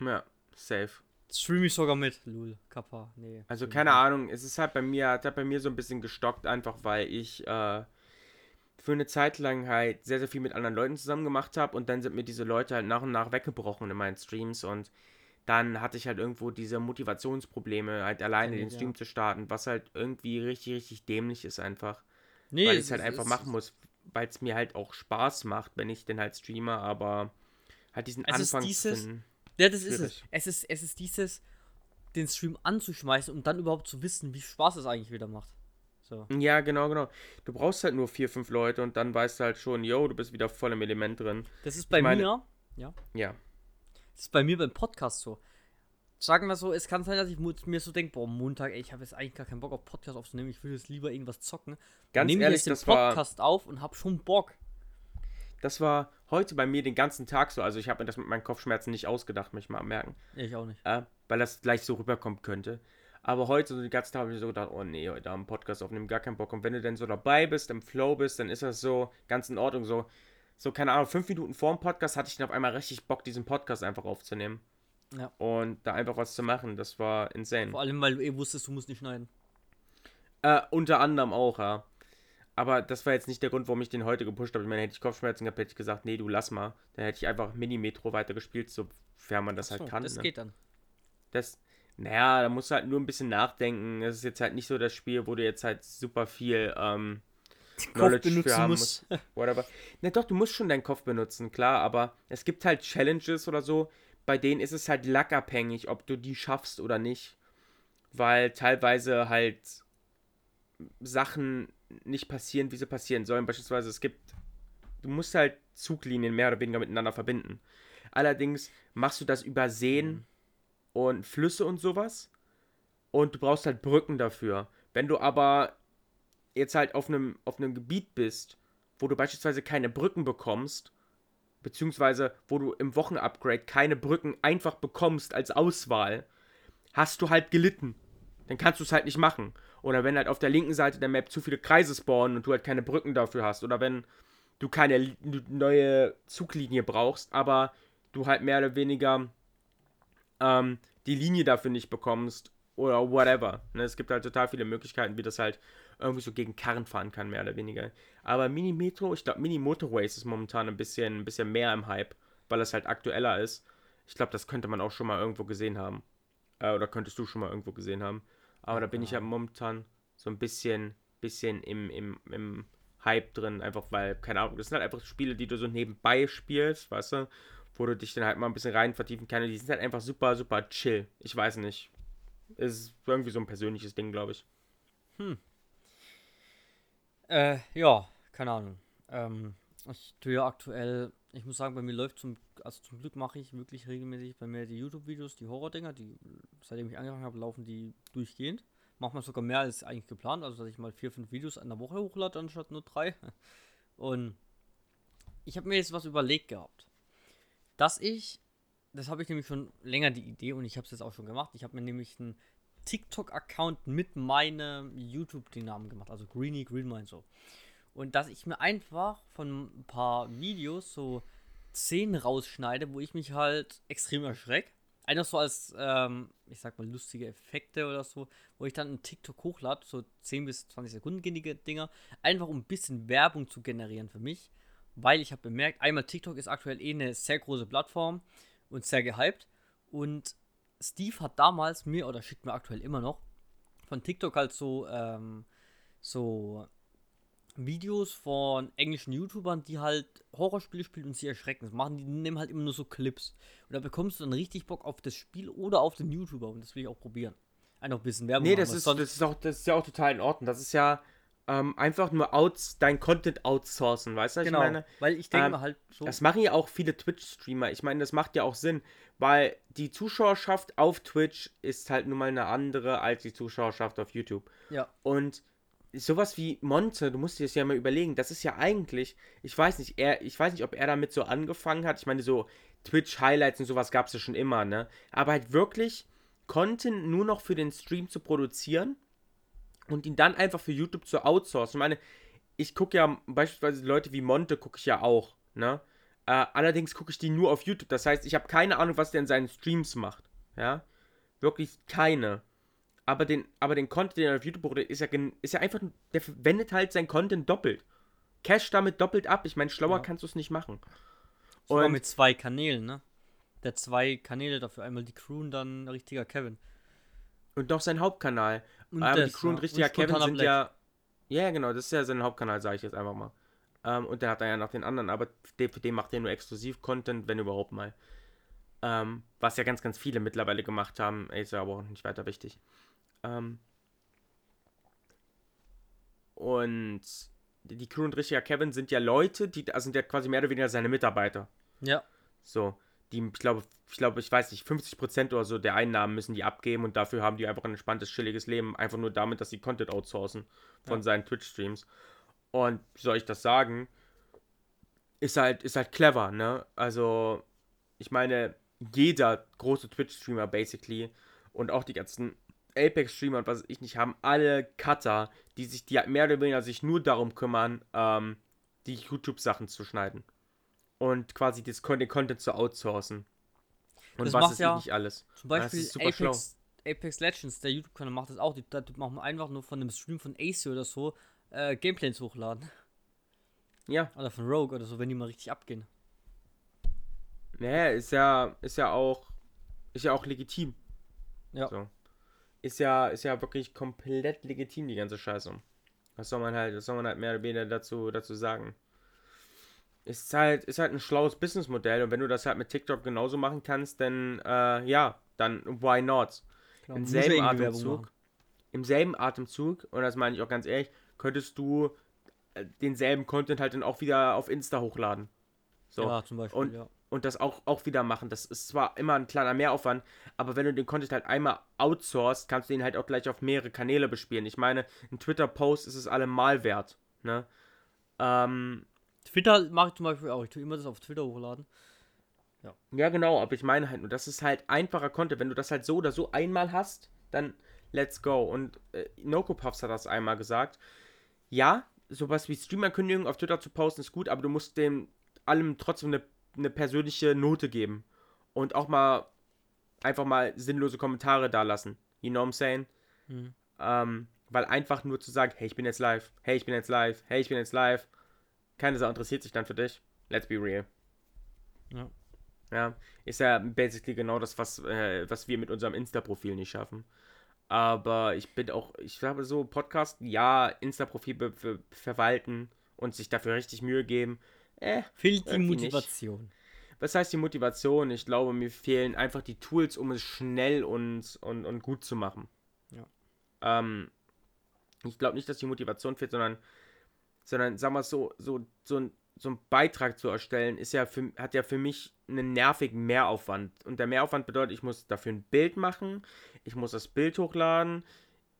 Ja, safe. Stream ich sogar mit. Lul, Kappa, nee. Also keine ich nicht. Ahnung, es ist halt bei mir, hat halt bei mir so ein bisschen gestockt, einfach weil ich äh, für eine Zeit lang halt sehr, sehr viel mit anderen Leuten zusammen gemacht habe und dann sind mir diese Leute halt nach und nach weggebrochen in meinen Streams und dann hatte ich halt irgendwo diese Motivationsprobleme, halt alleine Kenn den Stream ja. zu starten, was halt irgendwie richtig, richtig dämlich ist einfach. Nee, weil ich es halt einfach machen muss, weil es mir halt auch Spaß macht, wenn ich denn halt streame, aber halt diesen Es ist Anfang dieses- finden. Ja, das ist es. Es ist, es ist dieses, den Stream anzuschmeißen und dann überhaupt zu wissen, wie Spaß es eigentlich wieder macht. So. Ja, genau, genau. Du brauchst halt nur vier, fünf Leute und dann weißt du halt schon, yo, du bist wieder voll im Element drin. Das ist bei meine- mir, ja, Ja. das ist bei mir beim Podcast so. Sagen wir so, es kann sein, dass ich mir so denke, boah, Montag, ey, ich habe jetzt eigentlich gar keinen Bock auf Podcast aufzunehmen, ich will jetzt lieber irgendwas zocken. Ganz nehme ich ehrlich, jetzt den das war, Podcast auf und hab schon Bock. Das war heute bei mir den ganzen Tag so. Also ich habe mir das mit meinen Kopfschmerzen nicht ausgedacht, möchte ich mal merken. Ich auch nicht. Äh, weil das gleich so rüberkommen könnte. Aber heute, so den ganzen Tag, habe ich mir so gedacht, oh nee, heute am Podcast aufnehmen, gar keinen Bock. Und wenn du denn so dabei bist, im Flow bist, dann ist das so ganz in Ordnung. So, so keine Ahnung, fünf Minuten vor dem Podcast hatte ich dann auf einmal richtig Bock, diesen Podcast einfach aufzunehmen. Ja. Und da einfach was zu machen. Das war insane. Vor allem, weil du eh wusstest, du musst nicht schneiden. Äh, unter anderem auch, ja. Aber das war jetzt nicht der Grund, warum ich den heute gepusht habe. Ich meine, hätte ich Kopfschmerzen gehabt, hätte ich gesagt, nee, du lass mal. Dann hätte ich einfach Mini-Metro weitergespielt, sofern man das So, halt kann. das ne? geht dann. Das, naja, da musst du halt nur ein bisschen nachdenken. Es ist jetzt halt nicht so das Spiel, wo du jetzt halt super viel ähm, Knowledge für haben musst. Whatever. Na doch, du musst schon deinen Kopf benutzen, klar, aber es gibt halt Challenges oder so, bei denen ist es halt lackabhängig, ob du die schaffst oder nicht. Weil teilweise halt Sachen nicht passieren, wie sie passieren sollen. Beispielsweise, es gibt, du musst halt Zuglinien mehr oder weniger miteinander verbinden. Allerdings machst du das über Seen und Flüsse und sowas. Und du brauchst halt Brücken dafür. Wenn du aber jetzt halt auf einem, auf einem Gebiet bist, wo du beispielsweise keine Brücken bekommst, beziehungsweise wo du im Wochenupgrade keine Brücken einfach bekommst als Auswahl, hast du halt gelitten. Dann kannst du es halt nicht machen. Oder wenn halt auf der linken Seite der Map zu viele Kreise spawnen und du halt keine Brücken dafür hast. Oder wenn du keine neue Zuglinie brauchst, aber du halt mehr oder weniger ähm, die Linie dafür nicht bekommst. Oder whatever. Ne, es gibt halt total viele Möglichkeiten, wie das halt irgendwie so gegen Karren fahren kann, mehr oder weniger. Aber Mini-Metro, ich glaube, Mini-Motorways ist momentan ein bisschen, ein bisschen mehr im Hype, weil es halt aktueller ist. Ich glaube, das könnte man auch schon mal irgendwo gesehen haben. Äh, oder könntest du schon mal irgendwo gesehen haben. Aber da bin ich ja momentan so ein bisschen, bisschen im, im, im Hype drin, einfach weil, keine Ahnung, das sind halt einfach Spiele, die du so nebenbei spielst, weißt du, wo du dich dann halt mal ein bisschen rein vertiefen kannst. Die sind halt einfach super, super chill. Ich weiß nicht. Ist irgendwie so ein persönliches Ding, glaube ich. Hm. Äh, ja, keine Ahnung. Ähm, ich tue ja aktuell, ich muss sagen, bei mir läuft zum, also zum Glück mache ich wirklich regelmäßig bei mir die YouTube-Videos, die Horror-Dinger, die, seitdem ich angefangen habe, laufen die durchgehend. Manchmal sogar mehr als eigentlich geplant, also dass ich mal vier, fünf Videos in der Woche hochlade, anstatt nur drei. Und ich habe mir jetzt was überlegt gehabt, dass ich, das habe ich nämlich schon länger die Idee und ich habe es jetzt auch schon gemacht. Ich habe mir nämlich einen TikTok-Account mit meinem YouTube-Namen gemacht, also Greeny Greenmind so. Und dass ich mir einfach von ein paar Videos so Szenen rausschneide, wo ich mich halt extrem erschrecke. Einer so als, ähm, ich sag mal, lustige Effekte oder so, wo ich dann einen TikTok hochlade, so 10 bis 20 Sekunden gänige Dinger, einfach um ein bisschen Werbung zu generieren für mich. Weil ich habe bemerkt, einmal TikTok ist aktuell eh eine sehr große Plattform und sehr gehypt. Und Steve hat damals mir, oder schickt mir aktuell immer noch, von TikTok halt so, ähm, so Videos von englischen YouTubern, die halt Horrorspiele spielen und sie erschrecken. Das machen die nehmen halt immer nur so Clips. Und da bekommst du dann richtig Bock auf das Spiel oder auf den YouTuber und das will ich auch probieren. Einfach ein bisschen Werbung. Nee, das ist, das ist auch das ist ja auch total in Ordnung. Das ist ja ähm, einfach nur outs, dein Content outsourcen, weißt du? Genau, ich meine, weil ich denke ähm, halt so. Das machen ja auch viele Twitch-Streamer. Ich meine, das macht ja auch Sinn, weil die Zuschauerschaft auf Twitch ist halt nun mal eine andere als die Zuschauerschaft auf YouTube. Ja. Und sowas wie Monte, du musst dir das ja mal überlegen, das ist ja eigentlich, ich weiß nicht, er, ich weiß nicht, ob er damit so angefangen hat. Ich meine, so Twitch-Highlights und sowas gab es ja schon immer, ne? Aber halt wirklich Content nur noch für den Stream zu produzieren und ihn dann einfach für YouTube zu outsourcen. Ich meine, ich gucke ja beispielsweise Leute wie Monte gucke ich ja auch, ne? Äh, allerdings gucke ich die nur auf YouTube. Das heißt, ich habe keine Ahnung, was der in seinen Streams macht. Ja? Wirklich keine aber den, aber den Content, den er auf YouTube produziert, ist ja, ist ja einfach, der verwendet halt sein Content doppelt. Cash damit doppelt ab. Ich meine, schlauer ja. kannst du es nicht machen. Sogar und mit zwei Kanälen, ne? Der zwei Kanäle dafür. Einmal die Crew und dann richtiger Kevin. Und noch sein Hauptkanal. Und aber das, die Crew und richtiger und Kevin sind Black. ja. Ja, genau, das ist ja sein Hauptkanal, sage ich jetzt einfach mal. Ähm, und der hat dann ja noch den anderen, aber für den macht er nur exklusiv-Content, wenn überhaupt mal. Ähm, was ja ganz, ganz viele mittlerweile gemacht haben, ist ja aber auch nicht weiter wichtig. Ähm, und die Crew und richtiger Kevin sind ja Leute, die also sind ja quasi mehr oder weniger seine Mitarbeiter. Ja. So, die, ich glaube, ich glaube, ich weiß nicht, 50% oder so der Einnahmen müssen die abgeben und dafür haben die einfach ein entspanntes, chilliges Leben, einfach nur damit, dass sie Content outsourcen von ja. seinen Twitch-Streams. Und wie soll ich das sagen? Ist halt, ist halt clever, ne? Also, ich meine, jeder große Twitch-Streamer basically und auch die ganzen Apex-Streamer und was ich nicht haben alle Cutter, die sich die mehr oder weniger sich nur darum kümmern, ähm, die YouTube-Sachen zu schneiden. Und quasi das, den Content zu outsourcen. Und das was ist ja nicht alles. Zum Beispiel Apex, Apex, Legends, der YouTube-Kanal macht das auch. Die, die machen einfach nur von einem Stream von Ace oder so äh, Gameplays hochladen. Ja. Oder von Rogue oder so, wenn die mal richtig abgehen. Naja, ist ja, ist ja auch, ist ja auch legitim. Ja. So ist ja, ist ja wirklich komplett legitim, die ganze Scheiße. Was soll man halt, was soll man halt mehr oder weniger dazu, dazu sagen? Ist halt, ist halt ein schlaues Businessmodell und wenn du das halt mit TikTok genauso machen kannst, dann äh, ja, dann why not? Klar, Im selben Atemzug, im selben Atemzug, und das meine ich auch ganz ehrlich, könntest du äh, denselben Content halt dann auch wieder auf Insta hochladen. So. Ja, zum Beispiel, und, ja und das auch, auch wieder machen. Das ist zwar immer ein kleiner Mehraufwand, aber wenn du den Content halt einmal outsourcest, kannst du ihn halt auch gleich auf mehrere Kanäle bespielen. Ich meine, ein Twitter-Post ist es allemal wert. Ne? Ähm, Twitter mache ich zum Beispiel auch. Ich tue immer das auf Twitter hochladen. Ja. ja, genau, aber ich meine halt nur, das ist halt einfacher Content. Wenn du das halt so oder so einmal hast, dann let's go. Und äh, Puffs hat das einmal gesagt. Ja, sowas wie Streamer-Kündigungen auf Twitter zu posten ist gut, aber du musst dem allem trotzdem eine eine persönliche Note geben. Und auch mal einfach mal sinnlose Kommentare da lassen. You know what I'm saying? Mhm. Ähm, weil einfach nur zu sagen, hey, ich bin jetzt live, hey, ich bin jetzt live, hey, ich bin jetzt live, keine Sau interessiert sich dann für dich. Let's be real. Ja. Ja, ist ja basically genau das, was, äh, was wir mit unserem Insta-Profil nicht schaffen. Aber ich bin auch, ich glaube so, Podcast, ja, Insta-Profil verwalten und sich dafür richtig Mühe geben, äh, Fehlt die nicht. Motivation. was heißt die Motivation? Ich glaube, mir fehlen einfach die Tools, um es schnell und, und, und gut zu machen. Ja. Ähm, ich glaube nicht, dass die Motivation fehlt, sondern, sondern sag mal so, so, so ein so einen Beitrag zu erstellen, ist ja für, hat ja für mich einen nervigen Mehraufwand. Und der Mehraufwand bedeutet, ich muss dafür ein Bild machen, ich muss das Bild hochladen.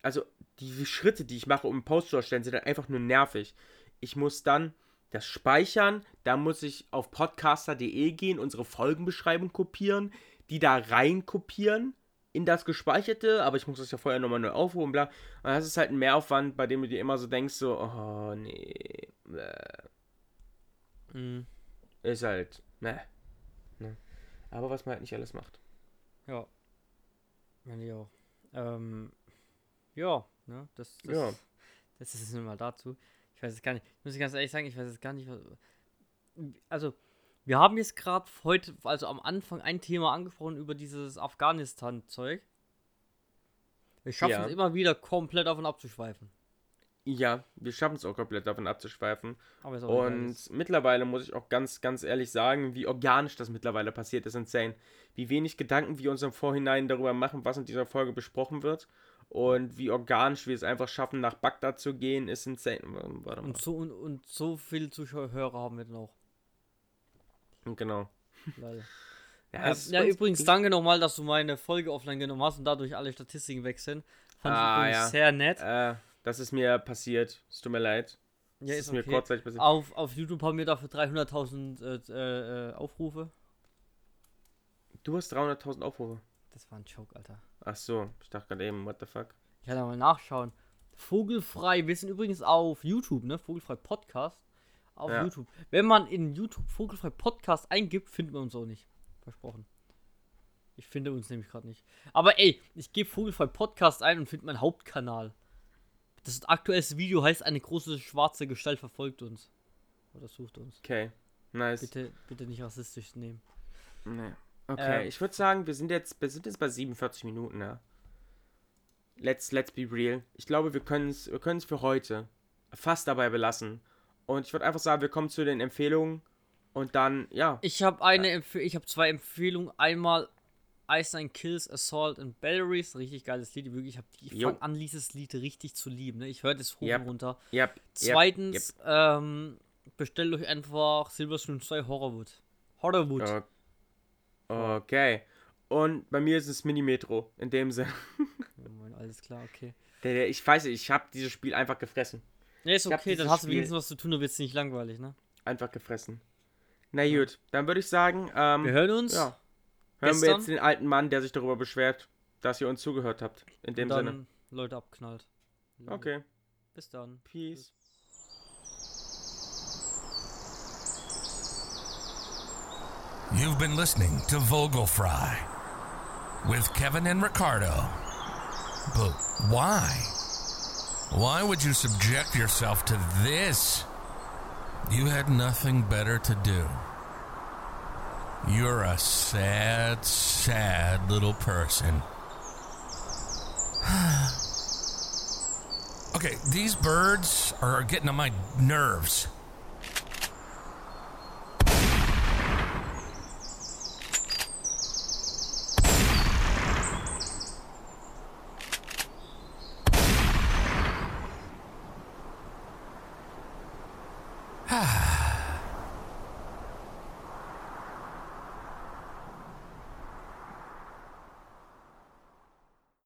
Also die Schritte, die ich mache, um einen Post zu erstellen, sind dann einfach nur nervig. Ich muss dann das speichern, da muss ich auf podcaster.de gehen, unsere Folgenbeschreibung kopieren, die da rein kopieren in das Gespeicherte, aber ich muss das ja vorher nochmal neu aufrufen, bla. Und das ist halt ein Mehraufwand, bei dem du dir immer so denkst, so, oh nee. Mhm. Ist halt, ne. ne. Aber was man halt nicht alles macht. Ja. Meine ich auch. Ähm, ja, ne, das, das, Ja. das ist mal dazu. Ich weiß es gar nicht. Muss ich ganz ehrlich sagen, ich weiß es gar nicht. Was, also, wir haben jetzt gerade heute, also am Anfang, ein Thema angesprochen über dieses Afghanistan-Zeug. Wir schaffen Ja. es immer wieder komplett davon abzuschweifen. Ja, wir schaffen es auch komplett davon abzuschweifen. Und mittlerweile muss ich auch ganz, ganz ehrlich sagen, wie organisch das mittlerweile passiert, ist insane. Wie wenig Gedanken wir uns im Vorhinein darüber machen, was in dieser Folge besprochen wird. Und wie organisch wir es einfach schaffen, nach Bagdad zu gehen, ist insane. Warte mal. und so und, und so viele Zuschauer haben wir dann auch. Genau. Leider. Ja, Ja, ja übrigens, danke nochmal, dass du meine Folge offline genommen hast und dadurch alle Statistiken weg sind. Fand Ah, ich übrigens ja. sehr nett. Äh, das ist mir passiert. Es tut mir leid. ja, ist ist mir okay. kurzzeitig passiert. Auf, auf YouTube haben wir dafür 300.000 äh, äh, äh, Aufrufe. Du hast 300.000 Aufrufe. Das war ein Joke, Alter. Ach so, ich dachte gerade eben, what the fuck. Ich kann da mal nachschauen. Vogelfrei, wir sind übrigens auf YouTube, ne? Vogelfrei Podcast. Auf Ja. YouTube. Wenn man in YouTube Vogelfrei Podcast eingibt, findet man uns auch nicht. Versprochen. Ich finde uns nämlich gerade nicht. Aber ey, ich gebe Vogelfrei Podcast ein und finde meinen Hauptkanal. Das aktuellste Video heißt, eine große schwarze Gestalt verfolgt uns. Oder sucht uns. Okay, nice. Bitte, bitte nicht rassistisch nehmen. Nee. Okay, Ähm. ich würde sagen, wir sind jetzt, wir sind jetzt bei 47 Minuten, ja. Let's, let's be real. Ich glaube, wir können es wir können's für heute fast dabei belassen. Und ich würde einfach sagen, wir kommen zu den Empfehlungen und dann, ja. Ich habe eine Empfe ich habe zwei Empfehlungen. Einmal Ice Nine Kills, Assault and Batteries. Richtig geiles Lied. Wirklich, ich habe ich Jo. fang an, dieses Lied richtig zu lieben. Ne? Ich höre das hoch Yep. und runter. Yep, yep, Zweitens, ähm, bestellt euch einfach Silverstone 2 Horrorwood. Horrorwood. yep. Okay. Und bei mir ist es Mini-Metro, in dem Sinne. Oh alles klar, okay. Ich weiß nicht, ich habe dieses Spiel einfach gefressen. Ja, ist okay, dann hast du wenigstens was zu tun, du wirst nicht langweilig, ne? Einfach gefressen. Na gut, dann würde ich sagen, ähm, Wir hören uns. ja, hören wir gestern. jetzt den alten Mann, der sich darüber beschwert, dass ihr uns zugehört habt. In dem Sinne. Leute abknallt. Okay, Bis dann. peace. You've been listening to Vogelfry with Kevin and Ricardo. But why? Why would you subject yourself to this? You had nothing better to do. You're a sad, sad little person. okay, these birds are getting on my nerves.